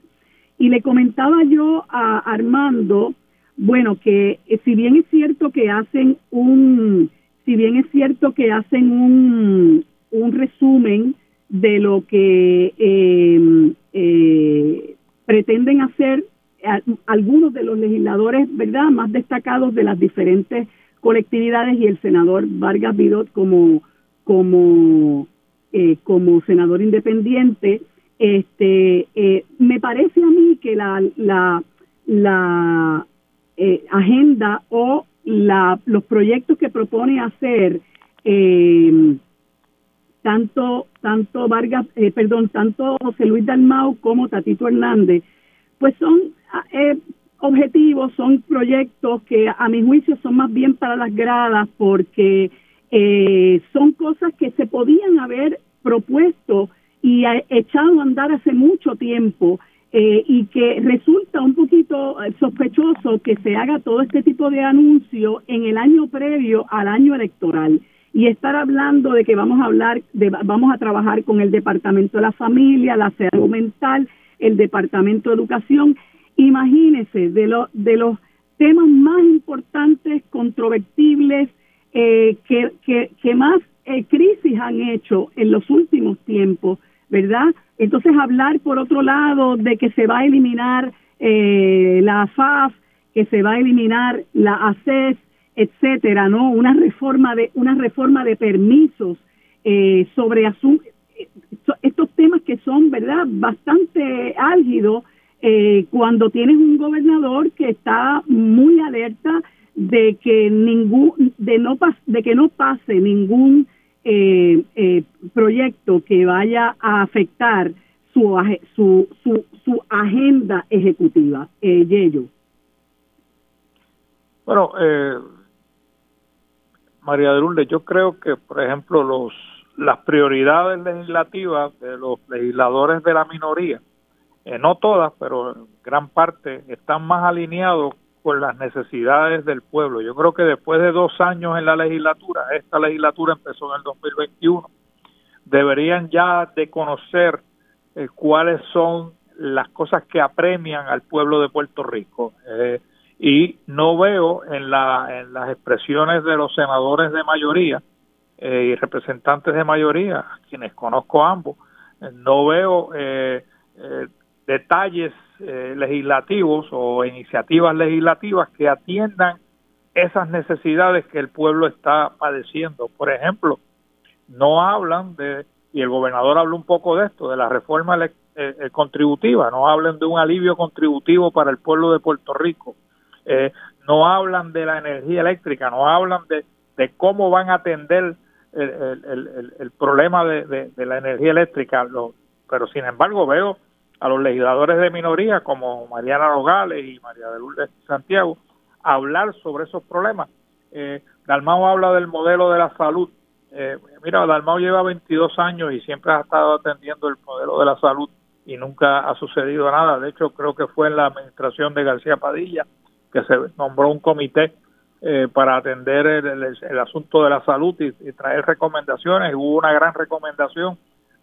[SPEAKER 3] y le comentaba yo a Armando, bueno, que eh, si bien es cierto que hacen un, si bien es cierto que hacen un, un resumen de lo que em, eh, pretenden hacer algunos de los legisladores, ¿verdad?, más destacados de las diferentes colectividades y el senador Vargas Vidot como, como, eh, como senador independiente, este, eh, me parece a mí que la, la, la eh, agenda o la, los proyectos que propone hacer eh, tanto tanto Vargas, perdón, tanto José Luis Dalmau como Tatito Hernández, pues son objetivos, son proyectos que a mi juicio son más bien para las gradas porque son cosas que se podían haber propuesto y ha echado a andar hace mucho tiempo eh, y que resulta un poquito eh, sospechoso que se haga todo este tipo de anuncio en el año previo al año electoral y estar hablando de que vamos a hablar de vamos a trabajar con el departamento de la familia, la salud mental, el departamento de educación. Imagínese de los de los temas más importantes, controvertibles, eh, que, que, que más crisis han hecho en los últimos tiempos ¿verdad? Entonces hablar por otro lado de que se va a eliminar eh, la AFAF, que se va a eliminar la ACES, etcétera, ¿no? Una reforma de una reforma de permisos eh, sobre estos temas que son, ¿verdad? Bastante álgidos eh, cuando tienes un gobernador que está muy alerta de que ningún de no de que no pase ningún eh, eh, proyecto que vaya a afectar su, su, su, su agenda ejecutiva. Eh, Yello.
[SPEAKER 4] Bueno, eh, María de Lourdes, yo creo que, por ejemplo, los las prioridades legislativas de los legisladores de la minoría, eh, no todas, pero gran parte, están más alineados con las necesidades del pueblo. Yo creo que después de dos años en la legislatura, esta legislatura empezó en el 2021, deberían ya de conocer eh, cuáles son las cosas que apremian al pueblo de Puerto Rico. Eh, y no veo en, la, en las expresiones de los senadores de mayoría eh, y representantes de mayoría, quienes conozco ambos, eh, no veo eh, legislativos o iniciativas legislativas que atiendan esas necesidades que el pueblo está padeciendo. Por ejemplo, no hablan de, y el gobernador habló un poco de esto, de la reforma contributiva, no hablan de un alivio contributivo para el pueblo de Puerto Rico, no hablan de la energía eléctrica, no hablan de, de cómo van a atender el, el, problema de, la energía eléctrica, pero sin embargo veo a los legisladores de minoría como Mariana Nogales y María de Lourdes Santiago hablar sobre esos problemas. Eh, Dalmau habla del modelo de la salud. Eh, mira, Dalmau lleva 22 años y siempre ha estado atendiendo el modelo de la salud y nunca ha sucedido nada. De hecho, creo que fue en la administración de García Padilla que se nombró un comité eh, para atender el, asunto de la salud y, traer recomendaciones. Hubo una gran recomendación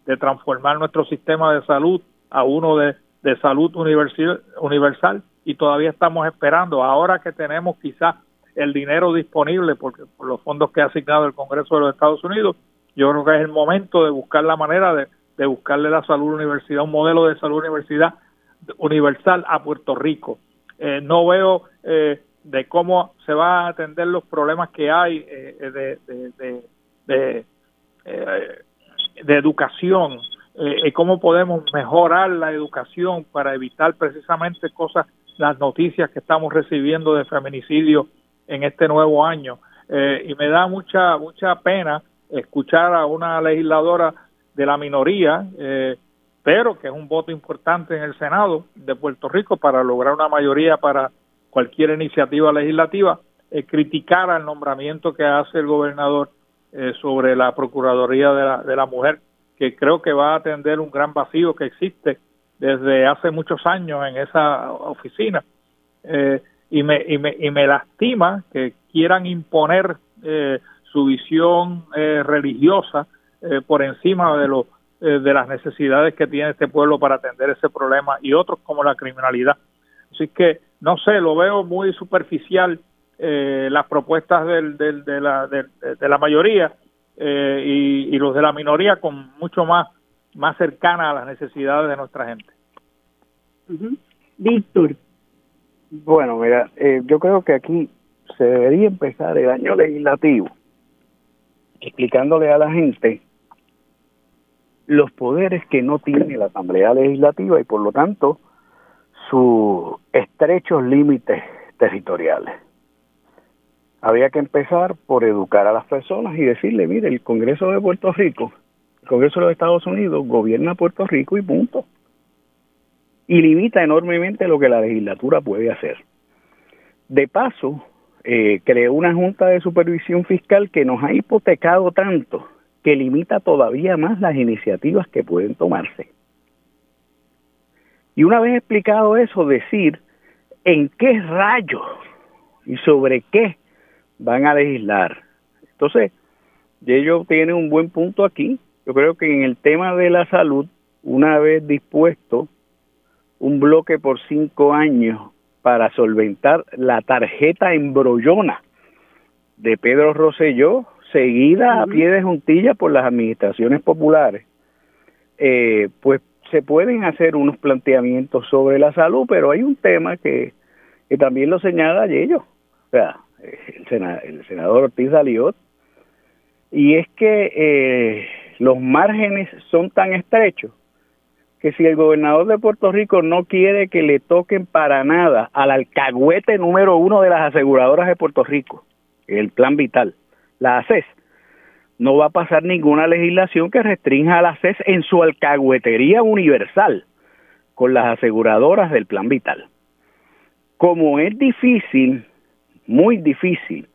[SPEAKER 4] de transformar nuestro sistema de salud a uno de, salud universal, universal y todavía estamos esperando. Ahora que tenemos quizás el dinero disponible porque, por los fondos que ha asignado el Congreso de los Estados Unidos, yo creo que es el momento de buscar la manera de, de buscarle la salud universidad, un modelo de salud universidad universal a Puerto Rico. Eh, no veo eh, de cómo se va a atender los problemas que hay eh, de, de, de, eh, educación eh, y cómo podemos mejorar la educación para evitar precisamente cosas, las noticias que estamos recibiendo de feminicidio en este nuevo año. y me da mucha, mucha pena escuchar a una legisladora de la minoría, pero que es un voto importante en el Senado de Puerto Rico para lograr una mayoría para cualquier iniciativa legislativa, eh, criticar el nombramiento que hace el gobernador eh, sobre la Procuraduría de la, de la Mujer, que creo que va a atender un gran vacío que existe desde hace muchos años en esa oficina. Eh, y, me, y, me, y me lastima que quieran imponer eh, su visión religiosa por encima de, lo, de las necesidades que tiene este pueblo para atender ese problema y otros como la criminalidad. Así que no sé, lo veo muy superficial eh, las propuestas del, de, la, de, la mayoría eh, y, los de la minoría con mucho más, más cercana a las necesidades de nuestra gente.
[SPEAKER 3] Víctor.
[SPEAKER 5] Bueno, mira, eh, yo creo que aquí se debería empezar el año legislativo explicándole a la gente los poderes que no tiene la Asamblea Legislativa y por lo tanto sus estrechos límites territoriales. Había que empezar por educar a las personas y decirle, mire, el Congreso de Puerto Rico, el Congreso de los Estados Unidos gobierna Puerto Rico y punto. Y limita enormemente lo que la legislatura puede hacer. De paso, eh, creó una junta de supervisión fiscal que nos ha hipotecado tanto que limita todavía más las iniciativas que pueden tomarse. Y una vez explicado eso, decir en qué rayos y sobre qué van a legislar. Entonces, ellos tienen un buen punto aquí. Yo creo que en el tema de la salud, una vez dispuesto un bloque por cinco años para solventar la tarjeta embrollona de Pedro Rosselló, seguida a pie de juntilla por las administraciones populares, eh, pues se pueden hacer unos planteamientos sobre la salud, pero hay un tema que, también lo señala ellos, o sea, el, senador, Ortiz Aliot, y es que eh, los márgenes son tan estrechos que si el gobernador de Puerto Rico no quiere que le toquen para nada al alcahuete número uno de las aseguradoras de Puerto Rico, el plan vital, la ACES, no va a pasar ninguna legislación que restrinja a la CES en su alcahuetería universal con las aseguradoras del plan vital. Como es difícil muy difícil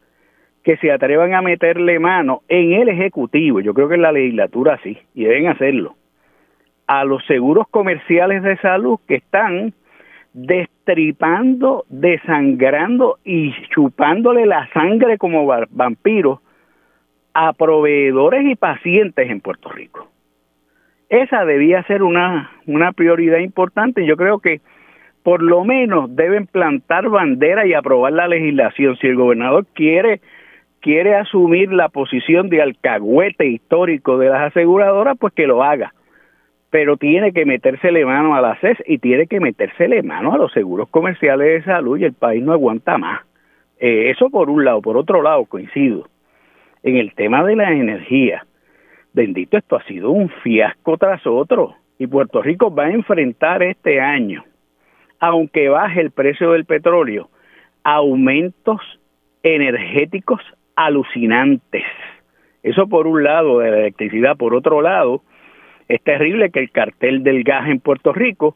[SPEAKER 5] que se atrevan a meterle mano en el Ejecutivo, yo creo que en la legislatura sí, y deben hacerlo, a los seguros comerciales de salud que están destripando, desangrando y chupándole la sangre como vampiros a proveedores y pacientes en Puerto Rico. Esa debía ser una, una prioridad importante. Yo creo que por lo menos deben plantar bandera y aprobar la legislación. Si el gobernador quiere quiere asumir la posición de alcahuete histórico de las aseguradoras, pues que lo haga. Pero tiene que metérsele mano a la CES y tiene que metérsele mano a los seguros comerciales de salud y el país no aguanta más. Eh, eso por un lado. Por otro lado, coincido. En el tema de la energía, bendito, esto ha sido un fiasco tras otro. Y Puerto Rico va a enfrentar este año, aunque baje el precio del petróleo, aumentos energéticos alucinantes. Eso por un lado de la electricidad, por otro lado, es terrible que el cartel del gas en Puerto Rico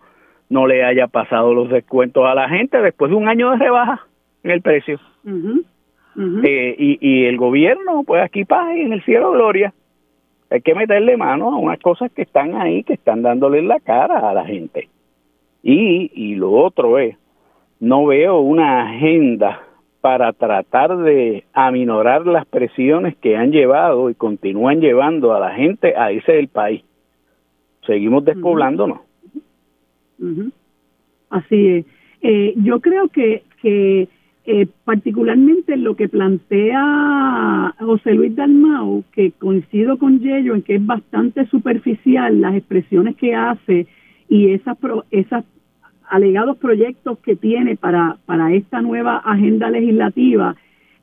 [SPEAKER 5] no le haya pasado los descuentos a la gente después de un año de rebaja en el precio. Eh, y, y, el gobierno, pues aquí pasa en el cielo gloria. Hay que meterle mano a unas cosas que están ahí, que están dándole la cara a la gente. Y, y lo otro es, no veo una agenda para tratar de aminorar las presiones que han llevado y continúan llevando a la gente a irse del país. Seguimos despoblándonos.
[SPEAKER 3] Así es. Eh, yo creo que, que eh, particularmente lo que plantea José Luis Dalmau, que coincido con Yello en que es bastante superficial las expresiones que hace y esas, esas alegados proyectos que tiene para, para esta nueva agenda legislativa,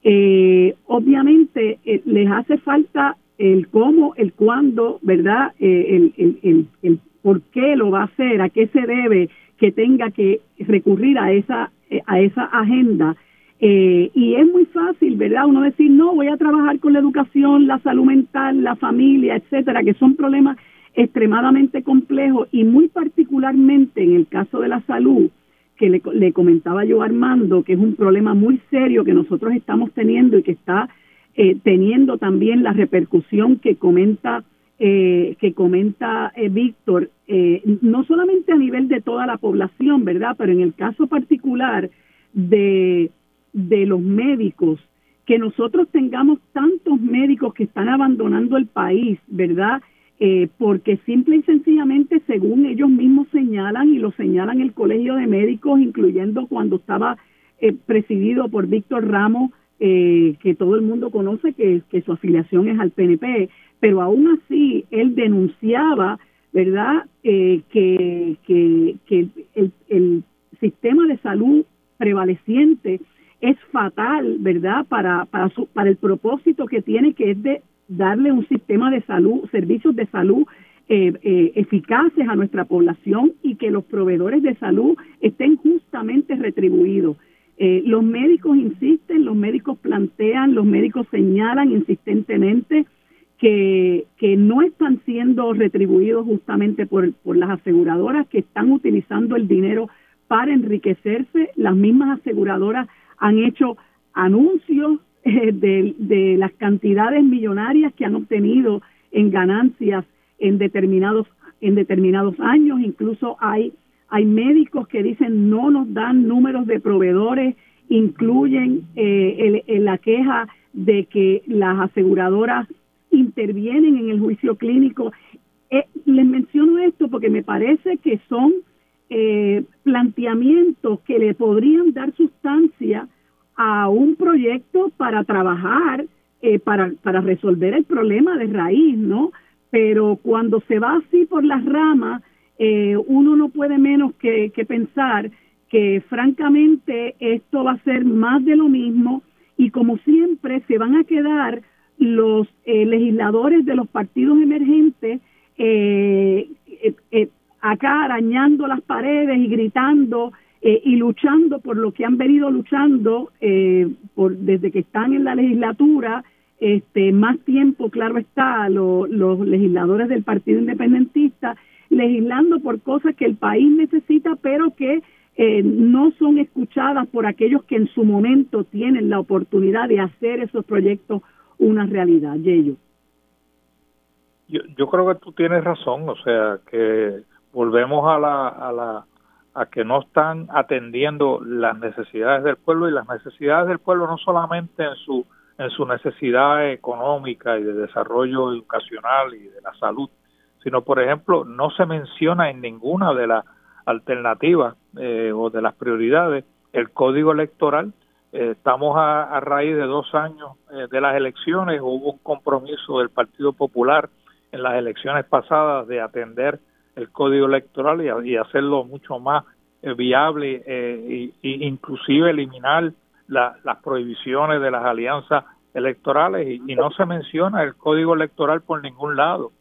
[SPEAKER 3] eh, obviamente eh, les hace falta el cómo, el cuándo, ¿verdad? Eh, el, el, el, por qué lo va a hacer, a qué se debe que tenga que recurrir a esa, a esa agenda. y es muy fácil, ¿verdad? Uno decir, no, voy a trabajar con la educación, la salud mental, la familia, etcétera, que son problemas extremadamente complejo y muy particularmente en el caso de la salud, que le, comentaba yo Armando, que es un problema muy serio que nosotros estamos teniendo y que está eh, teniendo también la repercusión que comenta eh, que comenta eh, Víctor, no solamente a nivel de toda la población, ¿verdad? Pero en el caso particular de, de los médicos, que nosotros tengamos tantos médicos que están abandonando el país, ¿verdad? Eh, porque simple y sencillamente, según ellos mismos señalan, y lo señalan el Colegio de Médicos, incluyendo cuando estaba eh, presidido por Víctor Ramos, eh, que todo el mundo conoce que, su afiliación es al PNP, pero aún así él denunciaba, ¿verdad?, que, que, que el, el sistema de salud prevaleciente es fatal, ¿verdad?, para, para, su, para el propósito que tiene, que es de darle un sistema de salud, servicios de salud eh, eh, eficaces a nuestra población y que los proveedores de salud estén justamente retribuidos. Eh, los médicos insisten, los médicos plantean, los médicos señalan insistentemente que, que no están siendo retribuidos justamente por, por las aseguradoras que están utilizando el dinero para enriquecerse. Las mismas aseguradoras han hecho anuncios eh, de, las cantidades millonarias que han obtenido en ganancias en determinados en determinados años. Incluso hay hay médicos que dicen no nos dan números de proveedores incluyen eh, la queja de que las aseguradoras intervienen en el juicio clínico. Eh, les menciono esto porque me parece que son planteamientos que le podrían dar sustancia a un proyecto para trabajar, eh, para, para resolver el problema de raíz, ¿no? Pero cuando se va así por las ramas, eh, uno no puede menos que, pensar que francamente esto va a ser más de lo mismo y como siempre se van a quedar los eh, legisladores de los partidos emergentes acá arañando las paredes y gritando eh, y luchando por lo que han venido luchando eh, por, desde que están en la legislatura, este, más tiempo, claro está, los legisladores del Partido Independentista, legislando por cosas que el país necesita, pero que eh, no son escuchadas por aquellos que en su momento tienen la oportunidad de hacer esos proyectos una realidad, Yeyo.
[SPEAKER 4] Yo, yo creo que tú tienes razón, o sea, que volvemos a la, a la a que no están atendiendo las necesidades del pueblo y las necesidades del pueblo no solamente en su en su necesidad económica y de desarrollo educacional y de la salud, sino por ejemplo no se menciona en ninguna de las alternativas eh, o de las prioridades el código electoral. Eh, estamos a, raíz de dos años eh, de las elecciones, hubo un compromiso del Partido Popular en las elecciones pasadas de atender el código electoral y, hacerlo mucho más viable e inclusive eliminar las prohibiciones de las alianzas electorales. Y, no se menciona el código electoral por ningún lado.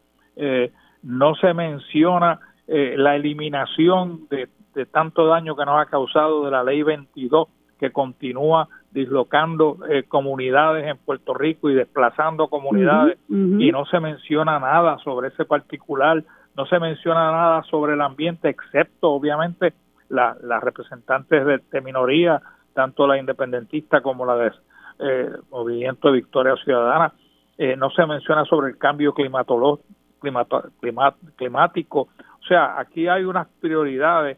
[SPEAKER 4] no se menciona eh, la eliminación de, tanto daño que nos ha causado de la ley 22 que continúa dislocando eh, comunidades en Puerto Rico y desplazando comunidades. Y no se menciona nada sobre ese particular, no se menciona nada sobre el ambiente, excepto obviamente las representantes de, minoría, tanto la independentista como la de eh, Movimiento de Victoria Ciudadana, no se menciona sobre el cambio climatológico climático o sea, aquí hay unas prioridades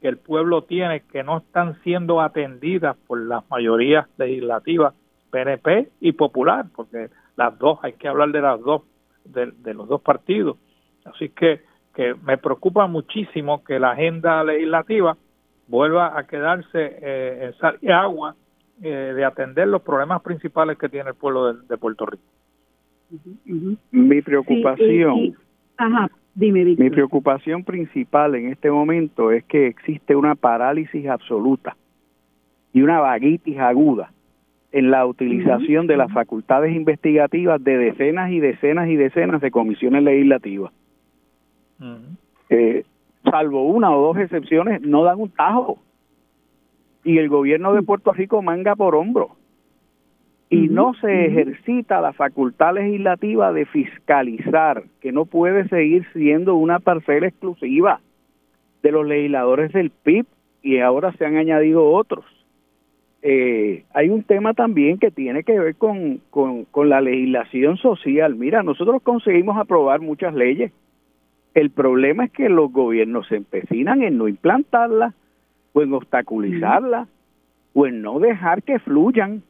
[SPEAKER 4] que el pueblo tiene que no están siendo atendidas por las mayorías legislativas PNP y Popular, porque las dos, hay que hablar de las dos, de, los dos partidos. Así que, que me preocupa muchísimo que la agenda legislativa vuelva a quedarse eh, en sal y agua eh, de atender los problemas principales que tiene el pueblo de, Puerto Rico.
[SPEAKER 5] Mi preocupación. ajá, mi preocupación principal en este momento es que existe una parálisis absoluta y una vaguitis aguda en la utilización de las facultades investigativas de decenas y decenas y decenas de comisiones legislativas. Eh, salvo una o dos excepciones, no dan un tajo. Y el gobierno de Puerto Rico manga por hombro y no se ejercita la facultad legislativa de fiscalizar, que no puede seguir siendo una parcela exclusiva de los legisladores del PIB y ahora se han añadido otros. Eh, hay un tema también que tiene que ver con, con, con la legislación social. Mira, nosotros conseguimos aprobar muchas leyes. El problema es que los gobiernos se empecinan en no implantarlas o en obstaculizarlas o en no dejar que fluyan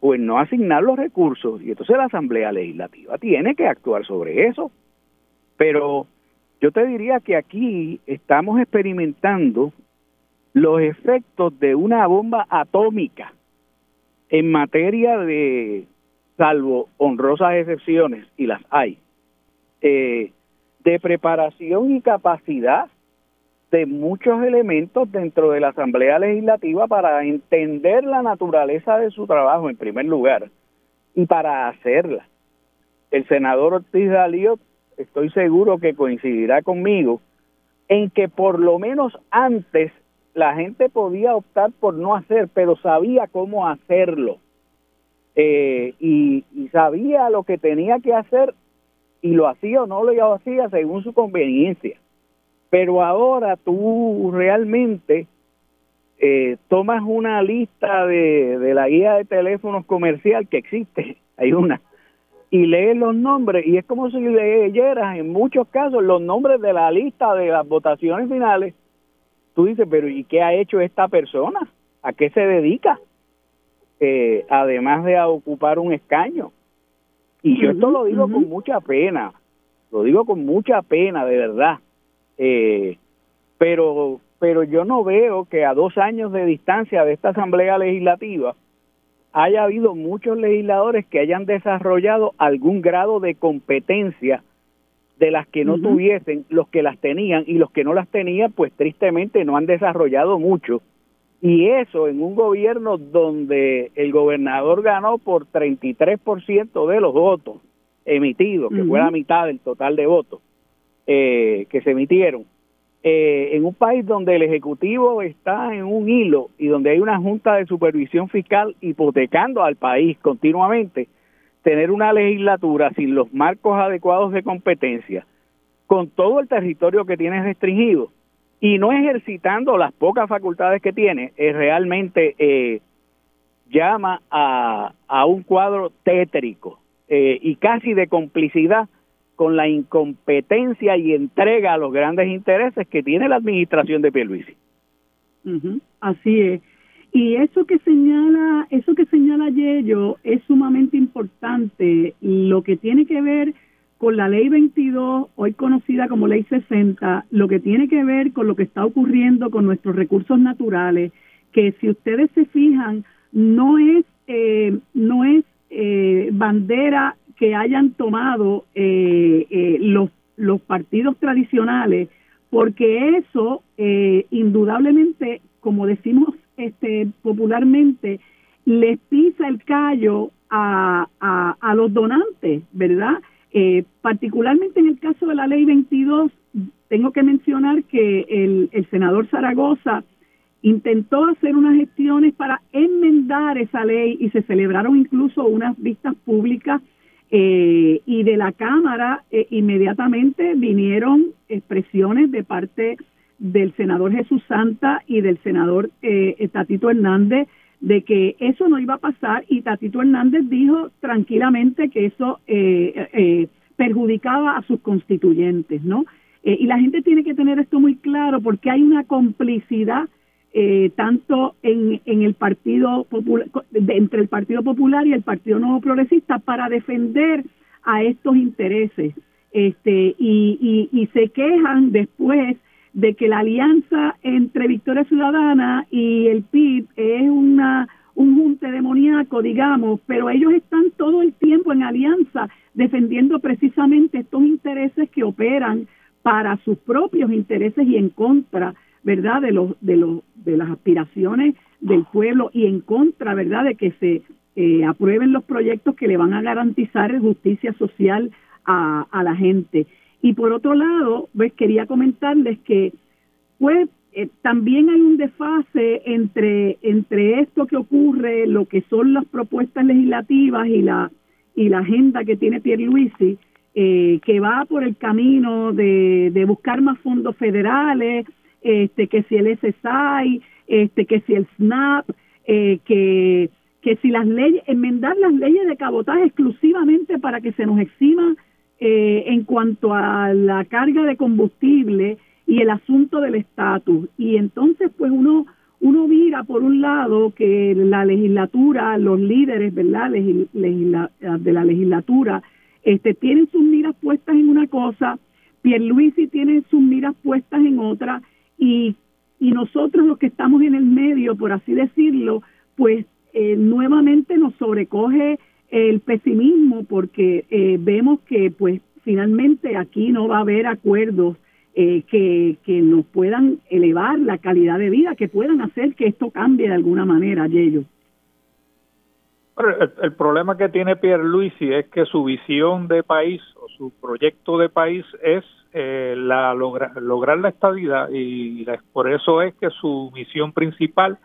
[SPEAKER 5] o en no asignar los recursos. Y entonces la Asamblea Legislativa tiene que actuar sobre eso. Pero yo te diría que aquí estamos experimentando los efectos de una bomba atómica en materia de, salvo honrosas excepciones, y las hay, eh, de preparación y capacidad de muchos elementos dentro de la Asamblea Legislativa para entender la naturaleza de su trabajo en primer lugar y para hacerla. El senador Ortiz Dalío, estoy seguro que coincidirá conmigo en que por lo menos antes la gente podía optar por no hacer, pero sabía cómo hacerlo. Eh, y, y, sabía lo que tenía que hacer y lo hacía o no lo hacía según su conveniencia. Pero ahora tú realmente eh, tomas una lista de, de la guía de teléfonos comercial que existe, hay una, y lees los nombres y es como si leyeras en muchos casos los nombres de la lista de las votaciones finales. Tú dices, pero ¿y qué ha hecho esta persona? ¿A qué se dedica? Eh, además de ocupar un escaño. Y yo esto lo digo con mucha pena, lo digo con mucha pena, de verdad. Eh, pero, pero yo no veo que a dos años de distancia de esta Asamblea Legislativa haya habido muchos legisladores que hayan desarrollado algún grado de competencia de las que no tuviesen los que las tenían y los que no las tenían pues tristemente no han desarrollado mucho y eso en un gobierno donde el gobernador ganó por 33% de los votos emitidos, que fue la mitad del total de votos eh, que se emitieron. Eh, en un país donde el Ejecutivo está en un hilo y donde hay una Junta de Supervisión Fiscal hipotecando al país continuamente, tener una legislatura sin los marcos adecuados de competencia, con todo el territorio que tiene restringido y no ejercitando las pocas facultades que tiene, es realmente eh, llama a, a, un cuadro tétrico eh, y casi de complicidad con la incompetencia y entrega a los grandes intereses que tiene la administración de Pierluisi.
[SPEAKER 3] Así es. Y eso que señala, eso que señala Yello es sumamente importante, lo que tiene que ver con la ley 22, hoy conocida como ley 60, lo que tiene que ver con lo que está ocurriendo con nuestros recursos naturales, que si ustedes se fijan, no es, eh, no es eh, bandera que hayan tomado eh, los, los partidos tradicionales, porque eso indudablemente, como decimos este, popularmente, les pisa el callo a, a, los donantes, ¿verdad? Eh, particularmente en el caso de la ley 22, tengo que mencionar que el, el senador Zaragoza intentó hacer unas gestiones para enmendar esa ley y se celebraron incluso unas vistas públicas eh, y de la Cámara eh, inmediatamente vinieron expresiones de parte del senador Jesús Santa y del senador eh, Tatito Hernández de que eso no iba a pasar y Tatito Hernández dijo tranquilamente que eso eh, eh, perjudicaba a sus constituyentes, ¿no? y la gente tiene que tener esto muy claro porque hay una complicidad tanto en, en el Partido Popular, entre el Partido Popular y el Partido Nuevo Progresista para defender a estos intereses. Este, y, y, y se quejan después de que la alianza entre Victoria Ciudadana y el PIB es una un junte demoníaco, digamos, pero ellos están todo el tiempo en alianza defendiendo precisamente estos intereses que operan para sus propios intereses y en contra, ¿verdad?, de los de los de las aspiraciones del pueblo y en contra, ¿verdad?, de que se eh, aprueben los proyectos que le van a garantizar justicia social a, a la gente. Y por otro lado, pues quería comentarles que pues eh, también hay un desfase entre entre esto que ocurre, lo que son las propuestas legislativas y la y la agenda que tiene Pierluisi, eh, que va por el camino de, de buscar más fondos federales, este que si el SSI, este que si el SNAP, eh, que que si las leyes enmendar las leyes de cabotaje exclusivamente para que se nos exima eh, en cuanto a la carga de combustible y el asunto del estatus. Y entonces, pues uno uno mira por un lado que la legislatura, los líderes, ¿verdad? de la legislatura, este, tienen sus miras puestas en una cosa, Pierluisi tiene sus miras puestas en otra, y, y nosotros los que estamos en el medio, por así decirlo, pues eh, nuevamente nos sobrecoge el pesimismo porque eh, vemos que pues finalmente aquí no va a haber acuerdos eh, que, que nos puedan elevar la calidad de vida, que puedan hacer que esto cambie de alguna manera, Yello.
[SPEAKER 4] El, el, problema que tiene Pierre Luisi es que su visión de país o su proyecto de país es eh, la lograr la estabilidad y por eso es que su misión principal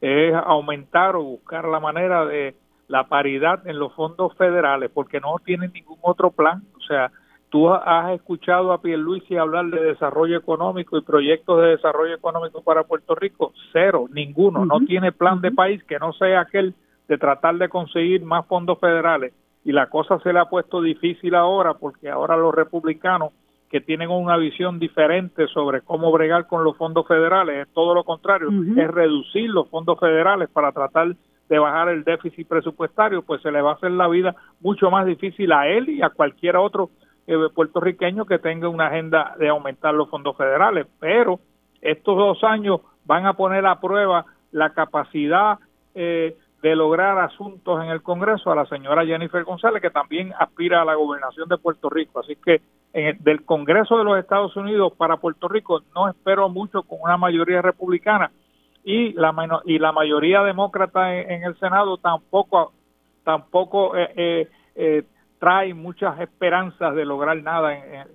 [SPEAKER 4] es aumentar o buscar la manera de la paridad en los fondos federales porque no tienen ningún otro plan. O sea, tú has escuchado a Pierluisi hablar de desarrollo económico y proyectos de desarrollo económico para Puerto Rico. Cero, ninguno. No tiene plan de país que no sea aquel de tratar de conseguir más fondos federales. Y la cosa se le ha puesto difícil ahora porque ahora los republicanos que tienen una visión diferente sobre cómo bregar con los fondos federales, es todo lo contrario, es reducir los fondos federales para tratar de bajar el déficit presupuestario, pues se le va a hacer la vida mucho más difícil a él y a cualquier otro eh, puertorriqueño que tenga una agenda de aumentar los fondos federales. Pero estos dos años van a poner a prueba la capacidad eh, de lograr asuntos en el Congreso a la señora Jennifer González, que también aspira a la gobernación de Puerto Rico. Así que en del Congreso de los Estados Unidos para Puerto Rico no espero mucho con una mayoría republicana y la y la mayoría demócrata en, el Senado tampoco tampoco eh, eh, eh, trae muchas esperanzas de lograr nada en,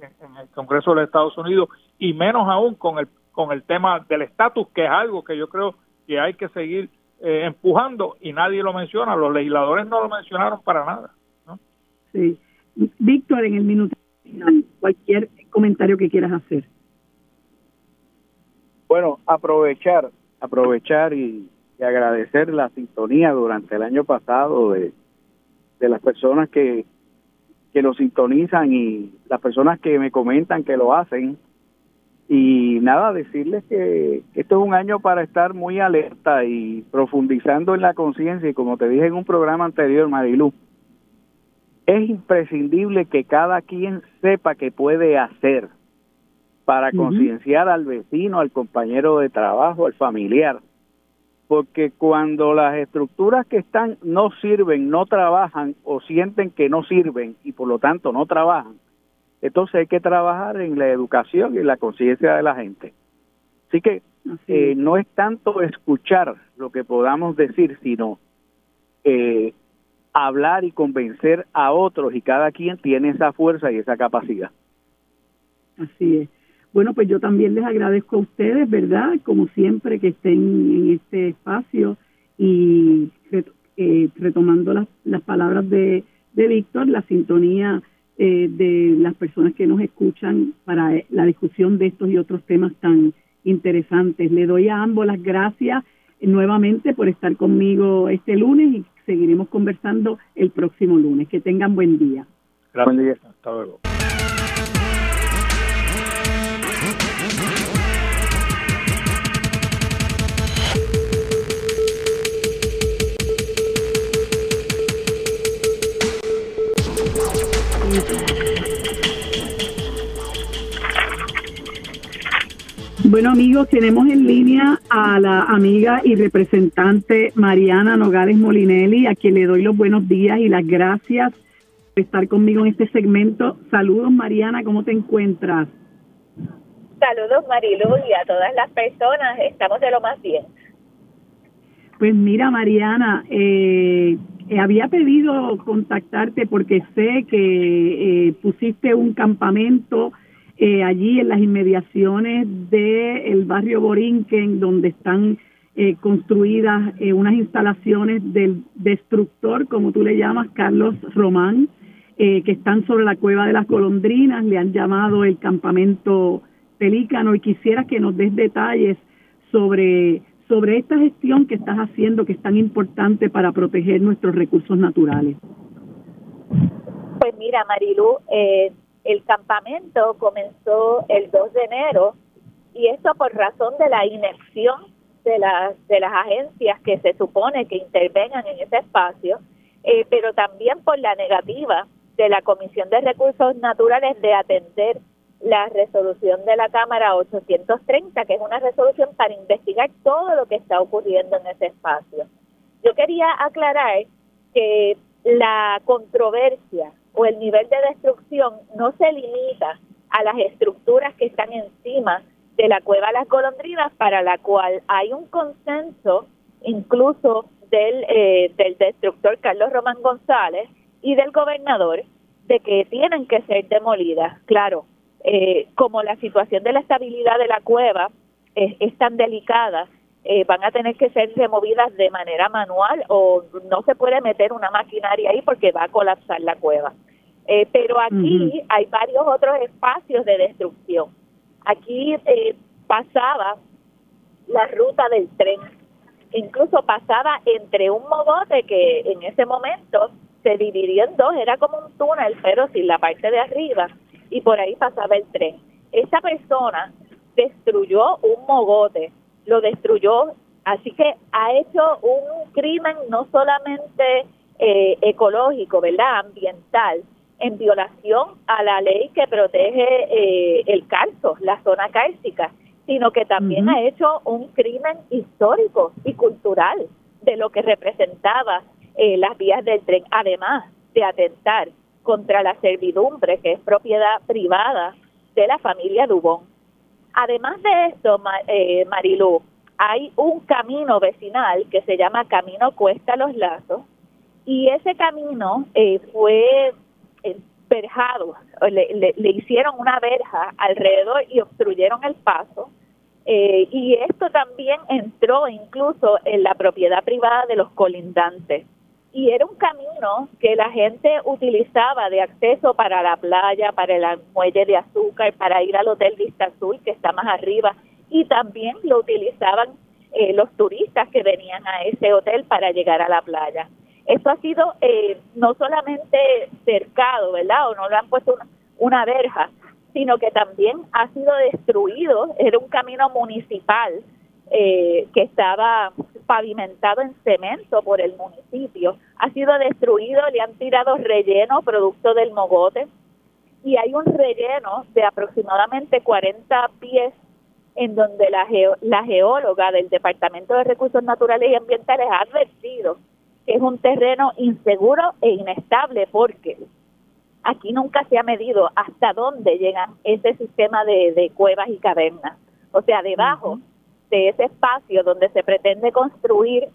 [SPEAKER 4] el Congreso de los Estados Unidos y menos aún con el con el tema del estatus que es algo que yo creo que hay que seguir empujando y nadie lo menciona los legisladores no lo mencionaron para nada ¿no?
[SPEAKER 3] sí Víctor en el minuto cualquier comentario que quieras hacer
[SPEAKER 5] Bueno, aprovechar, aprovechar y, agradecer la sintonía durante el año pasado de, de las personas que, que lo sintonizan y las personas que me comentan que lo hacen. Y nada, decirles que esto es un año para estar muy alerta y profundizando en la conciencia. Y como te dije en un programa anterior, Marilu, es imprescindible que cada quien sepa qué puede hacer para concienciar al vecino, al compañero de trabajo, al familiar. Porque cuando las estructuras que están no sirven, no trabajan o sienten que no sirven y por lo tanto no trabajan, entonces hay que trabajar en la educación y la conciencia de la gente. Así que eh, no es tanto escuchar lo que podamos decir, sino eh, hablar y convencer a otros y cada quien tiene esa fuerza y esa capacidad.
[SPEAKER 3] Así es. Bueno, pues yo también les agradezco a ustedes, ¿verdad? Como siempre que estén en este espacio y eh, retomando las, las palabras de, de Víctor, la sintonía eh, de las personas que nos escuchan para la discusión de estos y otros temas tan interesantes. Le doy a ambos las gracias nuevamente por estar conmigo este lunes y seguiremos conversando el próximo lunes. Que tengan buen día.
[SPEAKER 5] Gracias. Hasta luego.
[SPEAKER 3] Bueno amigos, tenemos en línea a la amiga y representante Mariana Nogales Molinelli, a quien le doy los buenos días y las gracias por estar conmigo en este segmento. Saludos Mariana, ¿cómo te encuentras?
[SPEAKER 6] Saludos Marilu y a todas las personas, estamos de lo más bien.
[SPEAKER 3] Pues mira Mariana, eh, eh, había pedido contactarte porque sé que eh, pusiste un campamento eh, allí en las inmediaciones del barrio Borinquen, donde están construidas unas instalaciones del destructor, como tú le llamas, Carlos Román, que están sobre la cueva de las golondrinas, le han llamado el campamento Pelícano y quisiera que nos des detalles sobre sobre esta gestión que estás haciendo que es tan importante para proteger nuestros recursos naturales.
[SPEAKER 6] Pues mira, Marilu, eh, el campamento comenzó el 2 de enero y esto por razón de la inacción de las, de las agencias que se supone que intervengan en ese espacio, eh, pero también por la negativa de la Comisión de Recursos Naturales de atender la resolución de la Cámara 830, que es una resolución para investigar todo lo que está ocurriendo en ese espacio. Yo quería aclarar que la controversia o el nivel de destrucción no se limita a las estructuras que están encima de la cueva Las Golondrinas, para la cual hay un consenso incluso del, eh, del destructor Carlos Román González y del gobernador de que tienen que ser demolidas. Claro, eh, como la situación de la estabilidad de la cueva es, tan delicada, eh, van a tener que ser removidas de manera manual o no se puede meter una maquinaria ahí porque va a colapsar la cueva. Eh, pero aquí hay varios otros espacios de destrucción. Aquí pasaba la ruta del tren, incluso pasaba entre un mogote que en ese momento se dividía en dos, era como un túnel, pero sin la parte de arriba y por ahí pasaba el tren. Esa persona destruyó un mogote, lo destruyó, así que ha hecho un crimen no solamente eh, ecológico, ¿verdad? Ambiental, en violación a la ley que protege eh, el calzo, la zona cálcica, sino que también ha hecho un crimen histórico y cultural de lo que representaba eh, las vías del tren, además de atentar contra la servidumbre, que es propiedad privada de la familia Dubón. Además de esto, eh, Marilú, hay un camino vecinal que se llama Camino Cuesta Los Lazos y ese camino eh, fue eh, verjado, le, le, hicieron una verja alrededor y obstruyeron el paso. Eh, y esto también entró incluso en la propiedad privada de los colindantes y era un camino que la gente utilizaba de acceso para la playa, para el muelle de azúcar, para ir al Hotel Vista Azul, que está más arriba y también lo utilizaban eh, los turistas que venían a ese hotel para llegar a la playa. Esto ha sido eh, no solamente cercado, ¿verdad? O no le han puesto una, una verja, sino que también ha sido destruido. Era un camino municipal eh, que estaba pavimentado en cemento por el municipio. Ha sido destruido, le han tirado relleno producto del mogote y hay un relleno de aproximadamente 40 pies en donde la, la geóloga del Departamento de Recursos Naturales y Ambientales ha advertido que es un terreno inseguro e inestable porque aquí nunca se ha medido hasta dónde llegan ese sistema de, cuevas y cavernas. O sea, debajo de ese espacio donde se pretende construir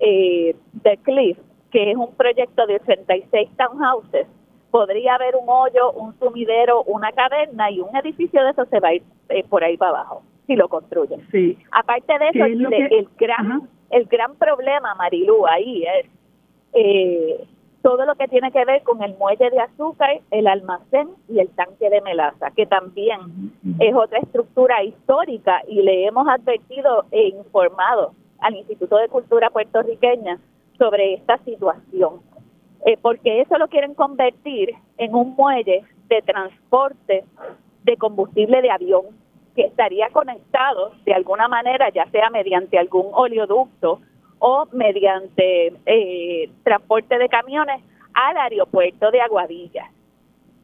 [SPEAKER 6] eh, The Cliff, que es un proyecto de 86 townhouses, podría haber un hoyo, un sumidero, una caverna y un edificio de eso se va a ir eh, por ahí para abajo si lo construyen. Sí. Aparte de eso, el, gran, el gran problema, Marilú, ahí es eh, todo lo que tiene que ver con el muelle de azúcar, el almacén y el tanque de melaza, que también es otra estructura histórica y le hemos advertido e informado al Instituto de Cultura puertorriqueña sobre esta situación, eh, porque eso lo quieren convertir en un muelle de transporte de combustible de avión que estaría conectado de alguna manera, ya sea mediante algún oleoducto o mediante eh, transporte de camiones al aeropuerto de Aguadilla.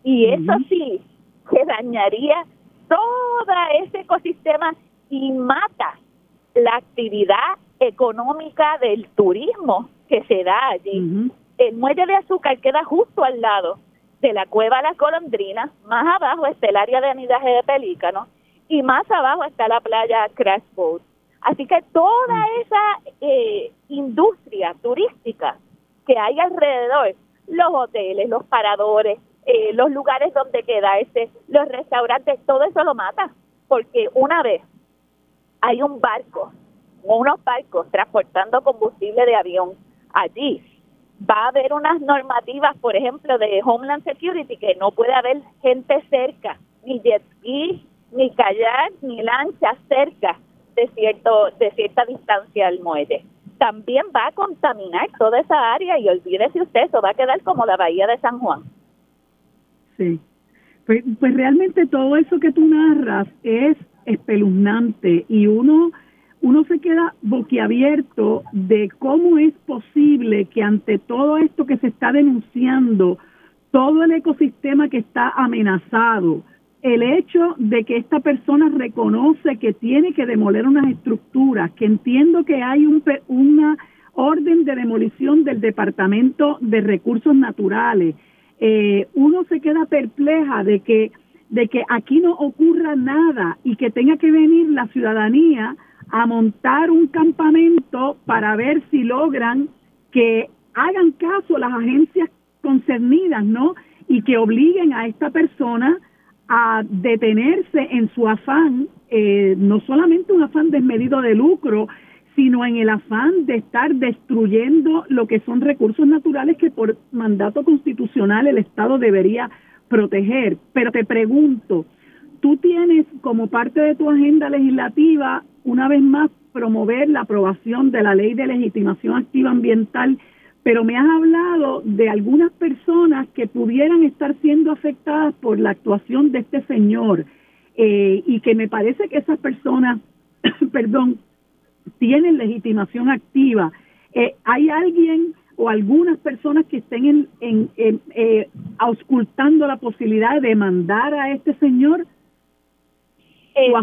[SPEAKER 6] Y eso sí, se dañaría todo ese ecosistema y mata la actividad económica del turismo que se da allí. El muelle de azúcar queda justo al lado de la cueva La Colondrina, más abajo está el área de anidaje de pelícanos y más abajo está la playa Crash Boat. Así que toda mm. esa eh, industria turística que hay alrededor, los hoteles, los paradores, eh, los lugares donde quedarse, los restaurantes, todo eso lo mata. Porque una vez hay un barco, unos barcos transportando combustible de avión allí, va a haber unas normativas, por ejemplo, de Homeland Security, que no puede haber gente cerca, ni jet ski, ni kayak, ni lancha cerca de cierto de cierta distancia al muelle. También va a contaminar toda esa área y olvídese usted, eso va a quedar como la bahía de San Juan.
[SPEAKER 3] Sí, pues, pues realmente todo eso que tú narras es espeluznante y uno uno se queda boquiabierto de cómo es posible que ante todo esto que se está denunciando, todo el ecosistema que está amenazado, el hecho de que esta persona reconoce que tiene que demoler unas estructuras, que entiendo que hay un, una orden de demolición del Departamento de Recursos Naturales, eh, uno se queda perpleja de que, de que aquí no ocurra nada y que tenga que venir la ciudadanía a montar un campamento para ver si logran que hagan caso las agencias concernidas, ¿no? Y que obliguen a esta persona a detenerse en su afán, eh, no solamente un afán desmedido de lucro, sino en el afán de estar destruyendo lo que son recursos naturales que por mandato constitucional el Estado debería proteger. Pero te pregunto, tú tienes como parte de tu agenda legislativa, una vez más, promover la aprobación de la ley de legitimación activa ambiental pero me has hablado de algunas personas que pudieran estar siendo afectadas por la actuación de este señor eh, y que me parece que esas personas, perdón, tienen legitimación activa. Eh, ¿Hay alguien o algunas personas que estén en, eh, auscultando la posibilidad de demandar a este señor?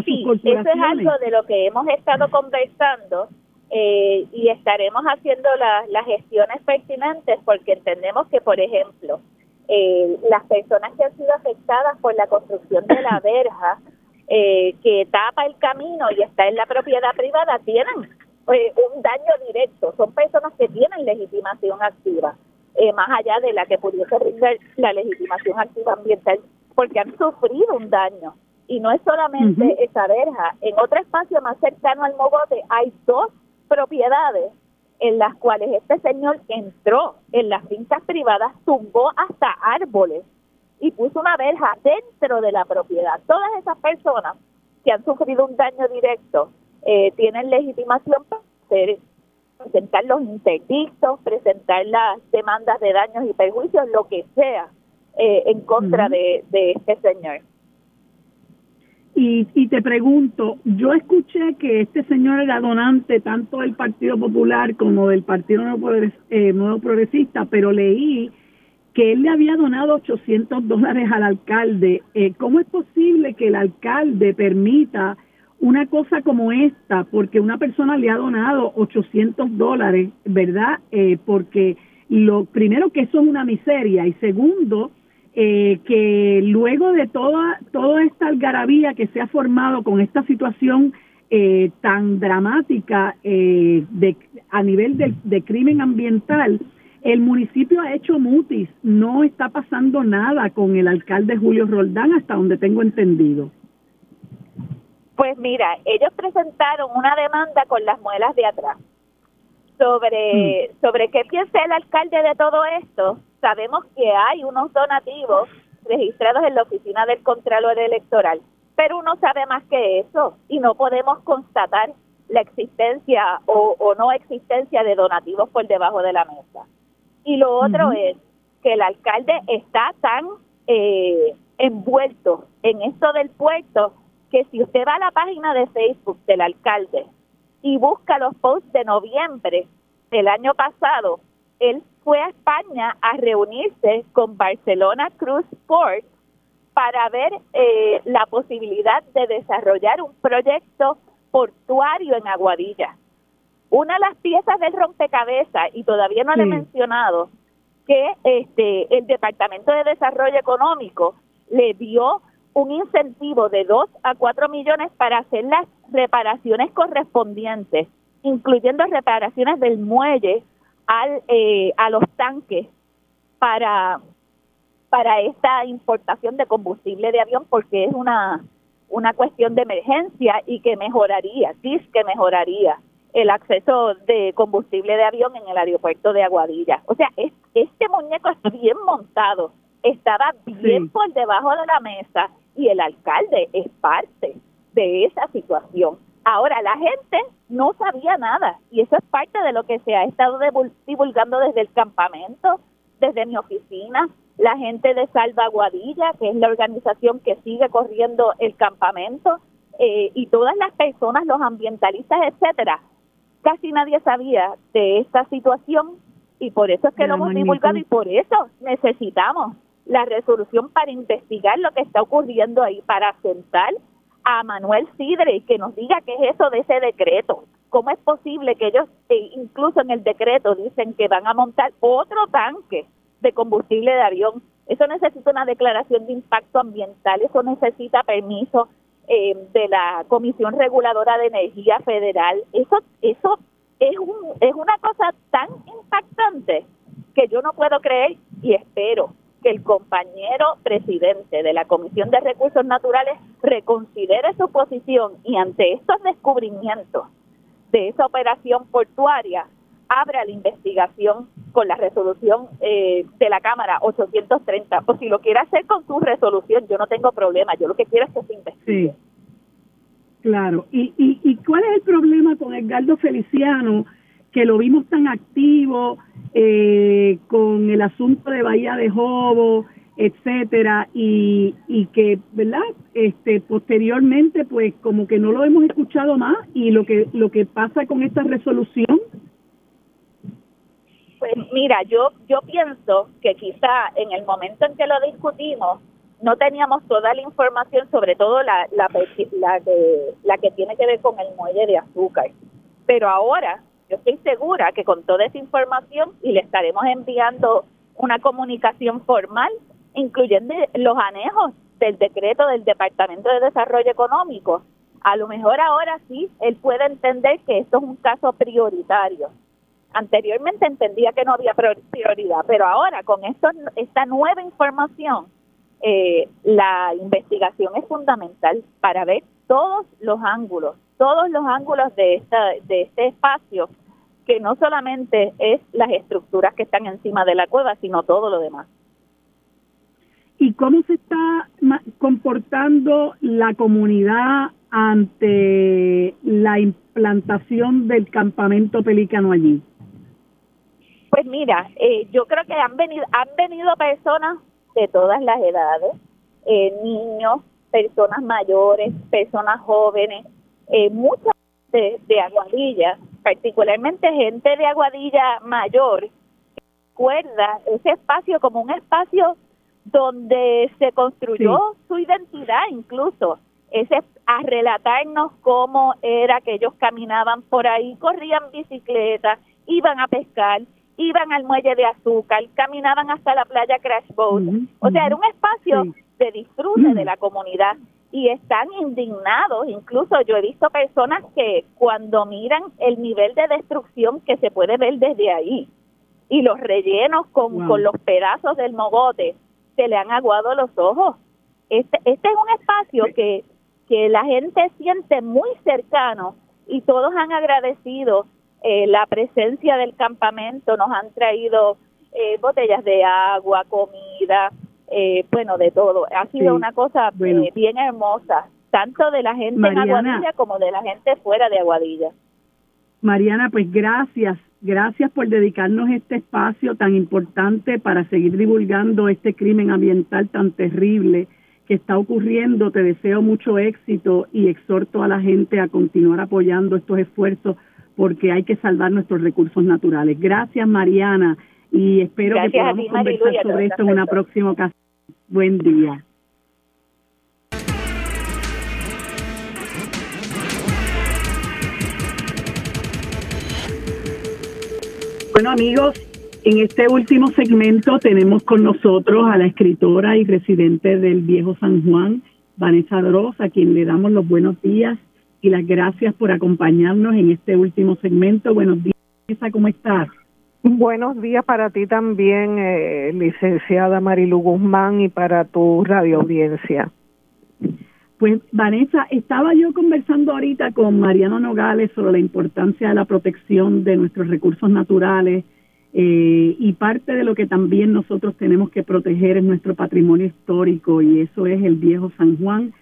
[SPEAKER 6] sí, eso es algo de lo que hemos estado conversando eh, y estaremos haciendo las gestiones pertinentes porque entendemos que, por ejemplo, eh, las personas que han sido afectadas por la construcción de la verja eh, que tapa el camino y está en la propiedad privada tienen un daño directo. Son personas que tienen legitimación activa, más allá de la que pudiese brindar la legitimación activa ambiental, porque han sufrido un daño. Y no es solamente esa verja. En otro espacio más cercano al Mogote hay dos propiedades en las cuales este señor entró en las fincas privadas, tumbó hasta árboles y puso una verja dentro de la propiedad. Todas esas personas que han sufrido un daño directo eh, tienen legitimación para presentar los interdictos, presentar las demandas de daños y perjuicios, lo que sea, eh, en contra de, de este señor.
[SPEAKER 3] Y, y, te pregunto, yo escuché que este señor era donante tanto del Partido Popular como del Partido Nuevo, Progresista, pero leí que él le había donado 800 dólares al alcalde. Eh, ¿Cómo es posible que el alcalde permita una cosa como esta? Porque una persona le ha donado 800 dólares, ¿verdad? Eh, porque lo primero que eso es una miseria y segundo, eh, que luego de toda, toda esta algarabía que se ha formado con esta situación eh, tan dramática eh, de, a nivel de, de, crimen ambiental, el municipio ha hecho mutis, no está pasando nada con el alcalde Julio Roldán hasta donde tengo entendido.
[SPEAKER 6] Pues mira, ellos presentaron una demanda con las muelas de atrás sobre, mm. sobre qué piensa el alcalde de todo esto sabemos que hay unos donativos registrados en la oficina del Contralor Electoral, pero uno sabe más que eso y no podemos constatar la existencia o, no existencia de donativos por debajo de la mesa. Y lo otro es que el alcalde está tan eh, envuelto en esto del puerto que si usted va a la página de Facebook del alcalde y busca los posts de noviembre del año pasado, él fue a España a reunirse con Barcelona Cruz Sport para ver eh, la posibilidad de desarrollar un proyecto portuario en Aguadilla. Una de las piezas del rompecabezas, y todavía no le he mencionado, que este el Departamento de Desarrollo Económico le dio un incentivo de 2 a 4 millones para hacer las reparaciones correspondientes, incluyendo reparaciones del muelle al, eh, a los tanques para, para esta importación de combustible de avión porque es una, una cuestión de emergencia y que mejoraría, sí que mejoraría el acceso de combustible de avión en el aeropuerto de Aguadilla. O sea, este muñeco está bien montado, estaba bien por debajo de la mesa y el alcalde es parte de esa situación. Ahora, la gente no sabía nada y eso es parte de lo que se ha estado divulgando desde el campamento, desde mi oficina, la gente de Salvaguadilla, que es la organización que sigue corriendo el campamento, eh, y todas las personas, los ambientalistas, etcétera. Casi nadie sabía de esta situación y por eso es que lo hemos divulgado y por eso necesitamos la resolución para investigar lo que está ocurriendo ahí, para sentar a Manuel Sidre que nos diga qué es eso de ese decreto. ¿Cómo es posible que ellos, eh, incluso en el decreto, dicen que van a montar otro tanque de combustible de avión? Eso necesita una declaración de impacto ambiental, eso necesita permiso eh, de la Comisión Reguladora de Energía Federal. Eso, eso es, un, es una cosa tan impactante que yo no puedo creer y espero que el compañero presidente de la Comisión de Recursos Naturales reconsidere su posición y ante estos descubrimientos de esa operación portuaria abra la investigación con la resolución eh, de la Cámara 830 o si lo quiere hacer con su resolución yo no tengo problema. Yo lo que quiero es que se investigue. Sí.
[SPEAKER 3] claro. Y, y, y cuál es el problema con Edgardo Feliciano que lo vimos tan activo eh, con el asunto de Bahía de Jobo, etcétera, y, y que, ¿verdad? Este, posteriormente, pues como que no lo hemos escuchado más y lo que, lo que pasa con esta resolución.
[SPEAKER 6] Pues mira, yo, yo pienso que quizá en el momento en que lo discutimos, no teníamos toda la información, sobre todo la, la, la, la que tiene que ver con el muelle de azúcar. Pero ahora yo estoy segura que con toda esa información y le estaremos enviando una comunicación formal, incluyendo los anejos del decreto del Departamento de Desarrollo Económico. A lo mejor ahora sí él puede entender que esto es un caso prioritario. Anteriormente entendía que no había prioridad, pero ahora con esto, esta nueva información, eh, la investigación es fundamental para ver todos los ángulos, todos los ángulos de, esta, de este espacio que no solamente es las estructuras que están encima de la cueva, sino todo lo demás.
[SPEAKER 3] ¿Y cómo se está comportando la comunidad ante la implantación del campamento pelicano allí?
[SPEAKER 6] Pues mira, eh, yo creo que han venido, han venido personas de todas las edades, eh, niños, personas mayores, personas jóvenes, eh, muchas de, de Aguadilla, particularmente gente de Aguadilla mayor, recuerda ese espacio como un espacio donde se construyó su identidad incluso, ese a relatarnos cómo era que ellos caminaban por ahí, corrían bicicleta, iban a pescar, iban al muelle de azúcar, caminaban hasta la playa Crash Boat. o sea, era un espacio de disfrute de la comunidad y están indignados. Incluso yo he visto personas que cuando miran el nivel de destrucción que se puede ver desde ahí y los rellenos con, con los pedazos del mogote, se le han aguado los ojos. Este, este es un espacio que, que la gente siente muy cercano y todos han agradecido eh, la presencia del campamento, nos han traído eh, botellas de agua, comida, eh, bueno, de todo. Ha sido una cosa bien hermosa, tanto de la gente en Aguadilla como de la gente fuera de Aguadilla.
[SPEAKER 3] Mariana, pues gracias, gracias por dedicarnos este espacio tan importante para seguir divulgando este crimen ambiental tan terrible que está ocurriendo. Te deseo mucho éxito y exhorto a la gente a continuar apoyando estos esfuerzos porque hay que salvar nuestros recursos naturales. Gracias, Mariana, y espero que podamos conversar sobre esto en una próxima ocasión. Buen día. Bueno, amigos, en este último segmento tenemos con nosotros a la escritora y residente del Viejo San Juan, Vanessa Droz, a quien le damos los buenos días y las gracias por acompañarnos en este último segmento. Buenos días, ¿cómo estás?
[SPEAKER 7] Buenos días para ti también, eh, licenciada Marilu Guzmán, y para tu radio audiencia.
[SPEAKER 3] Pues Vanessa, estaba yo conversando ahorita con Mariano Nogales sobre la importancia de la protección de nuestros recursos naturales eh, y parte de lo que también nosotros tenemos que proteger es nuestro patrimonio histórico y eso es el viejo San Juan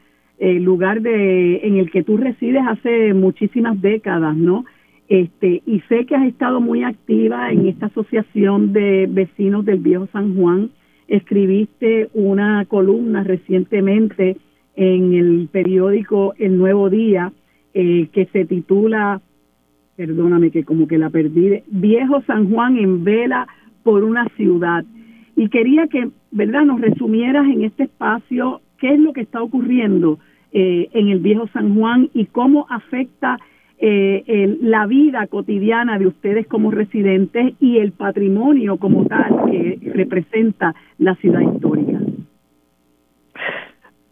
[SPEAKER 3] el lugar de, en el que tú resides hace muchísimas décadas, ¿no? Este, y sé que has estado muy activa en esta asociación de vecinos del Viejo San Juan. Escribiste una columna recientemente en el periódico El Nuevo Día eh, que se titula, perdóname que como que la perdí, Viejo San Juan en vela por una ciudad. Y quería que, ¿verdad?, nos resumieras en este espacio qué es lo que está ocurriendo eh, en el viejo San Juan y cómo afecta eh, la vida cotidiana de ustedes como residentes y el patrimonio como tal que representa la ciudad histórica.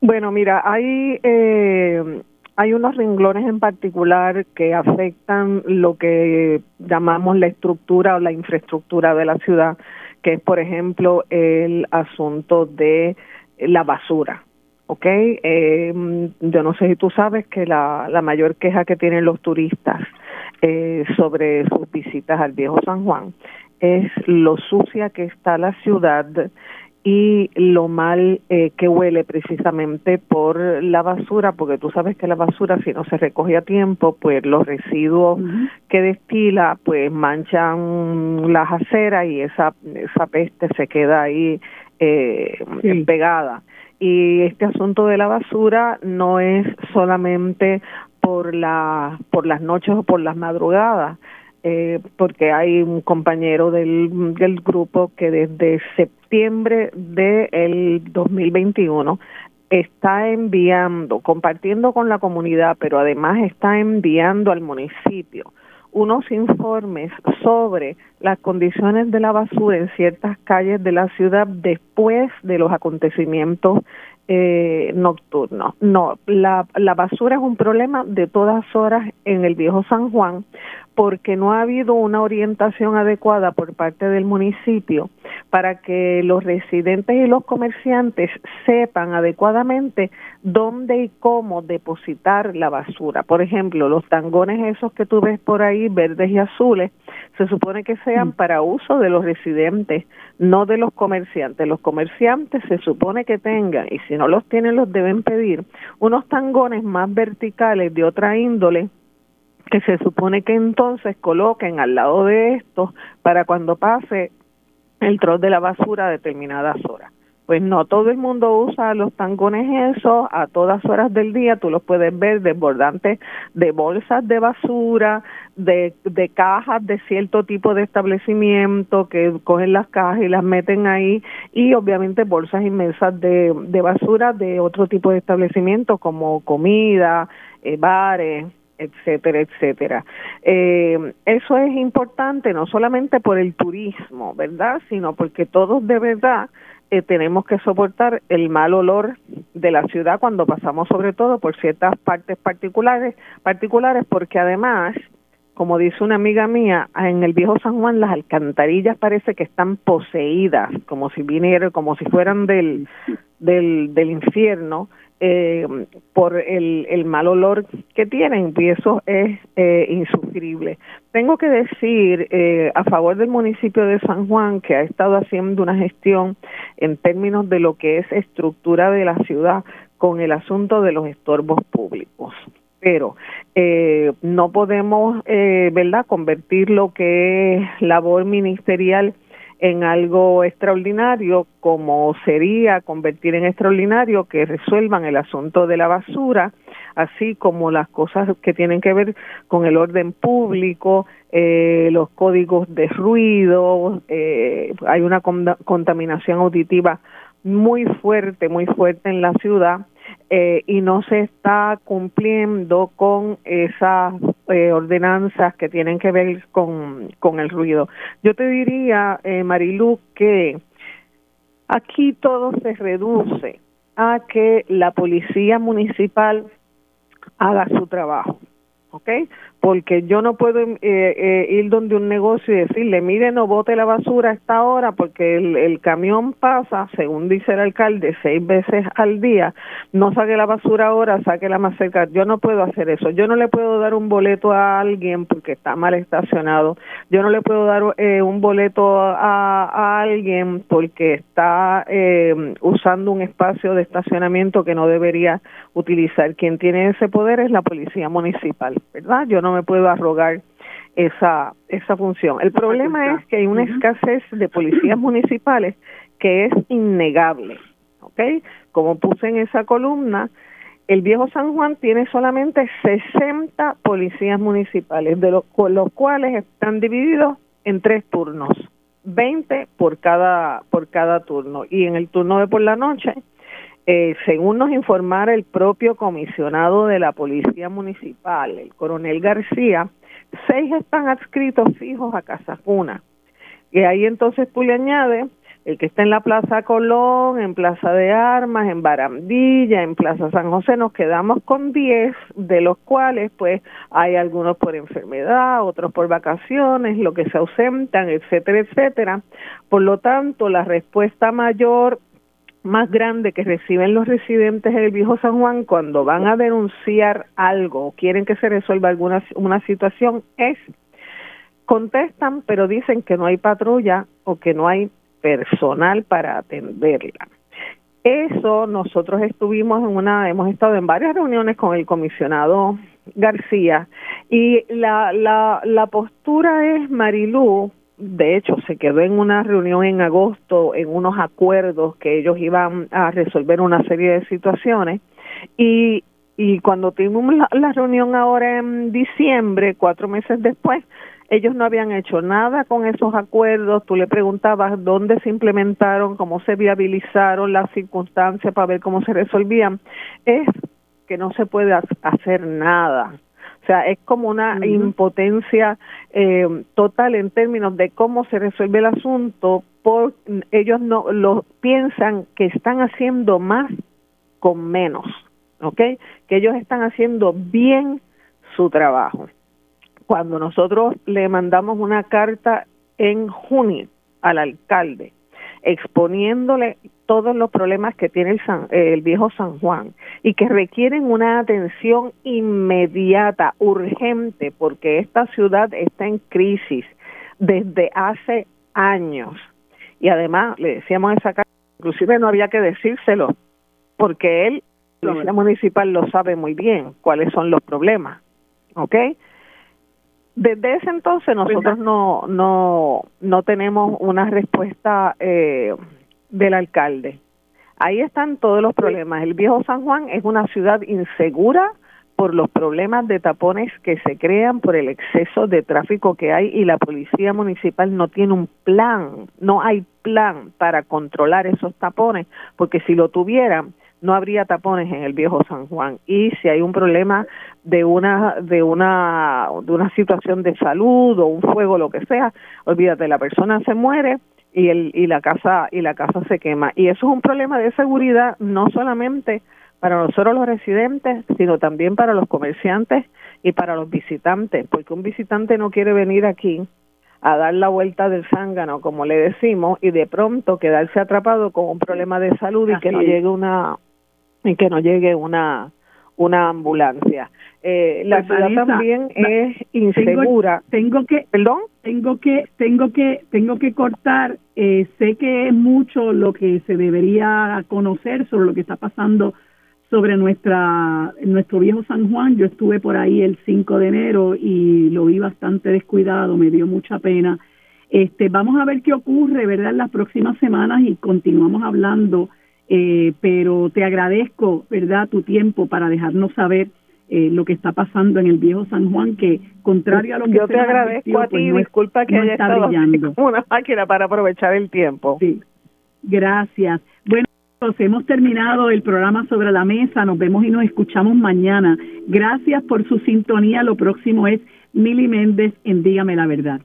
[SPEAKER 7] Bueno, mira, hay eh, hay unos renglones en particular que afectan lo que llamamos la estructura o la infraestructura de la ciudad, que es, por ejemplo, el asunto de la basura. ¿Ok? Eh, yo no sé si tú sabes que la, la mayor queja que tienen los turistas eh, sobre sus visitas al viejo San Juan es lo sucia que está la ciudad y lo mal eh, que huele precisamente por la basura, porque tú sabes que la basura si no se recoge a tiempo, pues los residuos que destila pues manchan las aceras y esa, esa peste se queda ahí eh, pegada y este asunto de la basura no es solamente por la por las noches o por las madrugadas eh, porque hay un compañero del, del grupo que desde septiembre del 2021 está enviando, compartiendo con la comunidad, pero además está enviando al municipio unos informes sobre las condiciones de la basura en ciertas calles de la ciudad después de los acontecimientos eh. No, la, la basura es un problema de todas horas en el viejo San Juan porque no ha habido una orientación adecuada por parte del municipio para que los residentes y los comerciantes sepan adecuadamente dónde y cómo depositar la basura. Por ejemplo, los tangones esos que tú ves por ahí, verdes y azules, se supone que sean mm. para uso de los residentes, no de los comerciantes. Los comerciantes se supone que tengan, y si no los tienen, los deben pedir, unos tangones más verticales de otra índole que se supone que entonces coloquen al lado de estos para cuando pase el troll de la basura a determinadas horas pues no todo el mundo usa los tangones esos a todas horas del día, tú los puedes ver desbordantes de bolsas de basura, de, de cajas de cierto tipo de establecimiento que cogen las cajas y las meten ahí y obviamente bolsas inmensas de, de basura de otro tipo de establecimiento como comida, eh, bares, etcétera, etcétera. Eh, eso es importante no solamente por el turismo, ¿verdad? Sino porque todos de verdad eh, tenemos que soportar el mal olor de la ciudad cuando pasamos sobre todo por ciertas partes particulares, particulares porque además, como dice una amiga mía, en el viejo San Juan las alcantarillas parece que están poseídas, como si vinieran, como si fueran del, del, del infierno, eh, por el, el, mal olor que tienen y eso es eh, insufrible. Tengo que decir eh, a favor del municipio de San Juan que ha estado haciendo una gestión en términos de lo que es estructura de la ciudad con el asunto de los estorbos públicos pero eh, no podemos, eh, ¿verdad?, convertir lo que es labor ministerial en algo extraordinario, como sería convertir en extraordinario que resuelvan el asunto de la basura, así como las cosas que tienen que ver con el orden público, eh, los códigos de ruido, eh, hay una contaminación auditiva muy fuerte, muy fuerte en la ciudad eh, y no se está cumpliendo con esas eh, ordenanzas que tienen que ver con, con el ruido. Yo te diría, eh, Marilu, que aquí todo se reduce a que la policía municipal haga su trabajo. ¿ok? Porque yo no puedo eh, eh, ir donde un negocio y decirle, mire, no bote la basura a esta hora porque el, el, camión pasa, según dice el alcalde, seis veces al día, no saque la basura ahora, saque la más cerca. Yo no puedo hacer eso. Yo no le puedo dar un boleto a alguien porque está mal estacionado. Yo no le puedo dar eh, un boleto a, alguien porque está eh, usando un espacio de estacionamiento que no debería utilizar. Quien tiene ese poder es la policía municipal. ¿verdad? Yo no me puedo arrogar esa, esa función. El problema es que hay una escasez de policías municipales que es innegable, ¿ok? Como puse en esa columna, el viejo San Juan tiene solamente 60 policías municipales, de los, los cuales están divididos en tres turnos, 20 por cada, por cada turno. Y en el turno de por la noche eh, según nos informara el propio comisionado de la Policía Municipal, el coronel García, seis están adscritos fijos a Casa Cuna. Y ahí entonces tú le añades el que está en la Plaza Colón, en Plaza de Armas, en Barandilla, en Plaza San José, nos quedamos con diez, de los cuales pues hay algunos por enfermedad, otros por vacaciones, lo que se ausentan, etcétera, etcétera. Por lo tanto, la respuesta mayor más grande que reciben los residentes del viejo San Juan cuando van a denunciar algo o quieren que se resuelva alguna una situación es contestan pero dicen que no hay patrulla o que no hay personal para atenderla. Eso nosotros estuvimos en una hemos estado en varias reuniones con el comisionado García y la la la postura es Marilú de hecho, se quedó en una reunión en agosto, en unos acuerdos que ellos iban a resolver una serie de situaciones. Y, y cuando tuvimos la, reunión ahora en diciembre, cuatro meses después, ellos no habían hecho nada con esos acuerdos. Tú le preguntabas dónde se implementaron, cómo se viabilizaron las circunstancias para ver cómo se resolvían. Es que no se puede hacer nada o sea, es como una impotencia eh, total en términos de cómo se resuelve el asunto. Por, ellos no lo piensan que están haciendo más con menos, ¿ok? Que ellos están haciendo bien su trabajo. Cuando nosotros le mandamos una carta en junio al alcalde exponiéndole todos los problemas que tiene el, el viejo San Juan y que requieren una atención inmediata, urgente, porque esta ciudad está en crisis. desde hace años. Y además le decíamos esa carta, inclusive no había que decírselo, porque él, la municipal, lo sabe muy bien cuáles son los problemas. ¿Ok? Desde ese entonces nosotros no, no, no tenemos una respuesta eh, del alcalde. Ahí están todos los problemas. El viejo San Juan es una ciudad insegura por los problemas de tapones que se crean por el exceso de tráfico que hay y la policía municipal no tiene un plan, no hay plan para controlar esos tapones, porque si lo tuvieran no habría tapones en el viejo San Juan. Y si hay un problema de una de una de una situación de salud o un fuego lo que sea, olvídate, la persona se muere y el y la casa y la casa se quema. Y eso es un problema de seguridad no solamente para nosotros los residentes, sino también para los comerciantes y para los visitantes, porque un visitante no quiere venir aquí a dar la vuelta del zángano, como le decimos, y de pronto quedarse atrapado con un problema de salud y que no llegue una y que no llegue una una ambulancia. Eh, la pues, ciudad también es insegura.
[SPEAKER 3] Tengo, que, perdón, tengo que, tengo que, tengo que cortar. Eh, sé que es mucho lo que se debería conocer sobre lo que está pasando sobre nuestra nuestro viejo San Juan. Yo estuve por ahí el 5 de enero y lo vi bastante descuidado, me dio mucha pena. Este, vamos a ver qué ocurre, ¿verdad? En las próximas semanas y continuamos hablando, eh, pero te agradezco, ¿verdad? Tu tiempo para dejarnos saber eh, lo que está pasando en el viejo San Juan, que contrario a lo que
[SPEAKER 7] yo te agradezco a pues ti, disculpa que haya estado brillando. como una máquina para aprovechar el tiempo.
[SPEAKER 3] Sí, gracias. Bueno. Hemos terminado el programa sobre la mesa. Nos vemos y nos escuchamos mañana. Gracias por su sintonía. Lo próximo es Mili Méndez en Dígame la Verdad.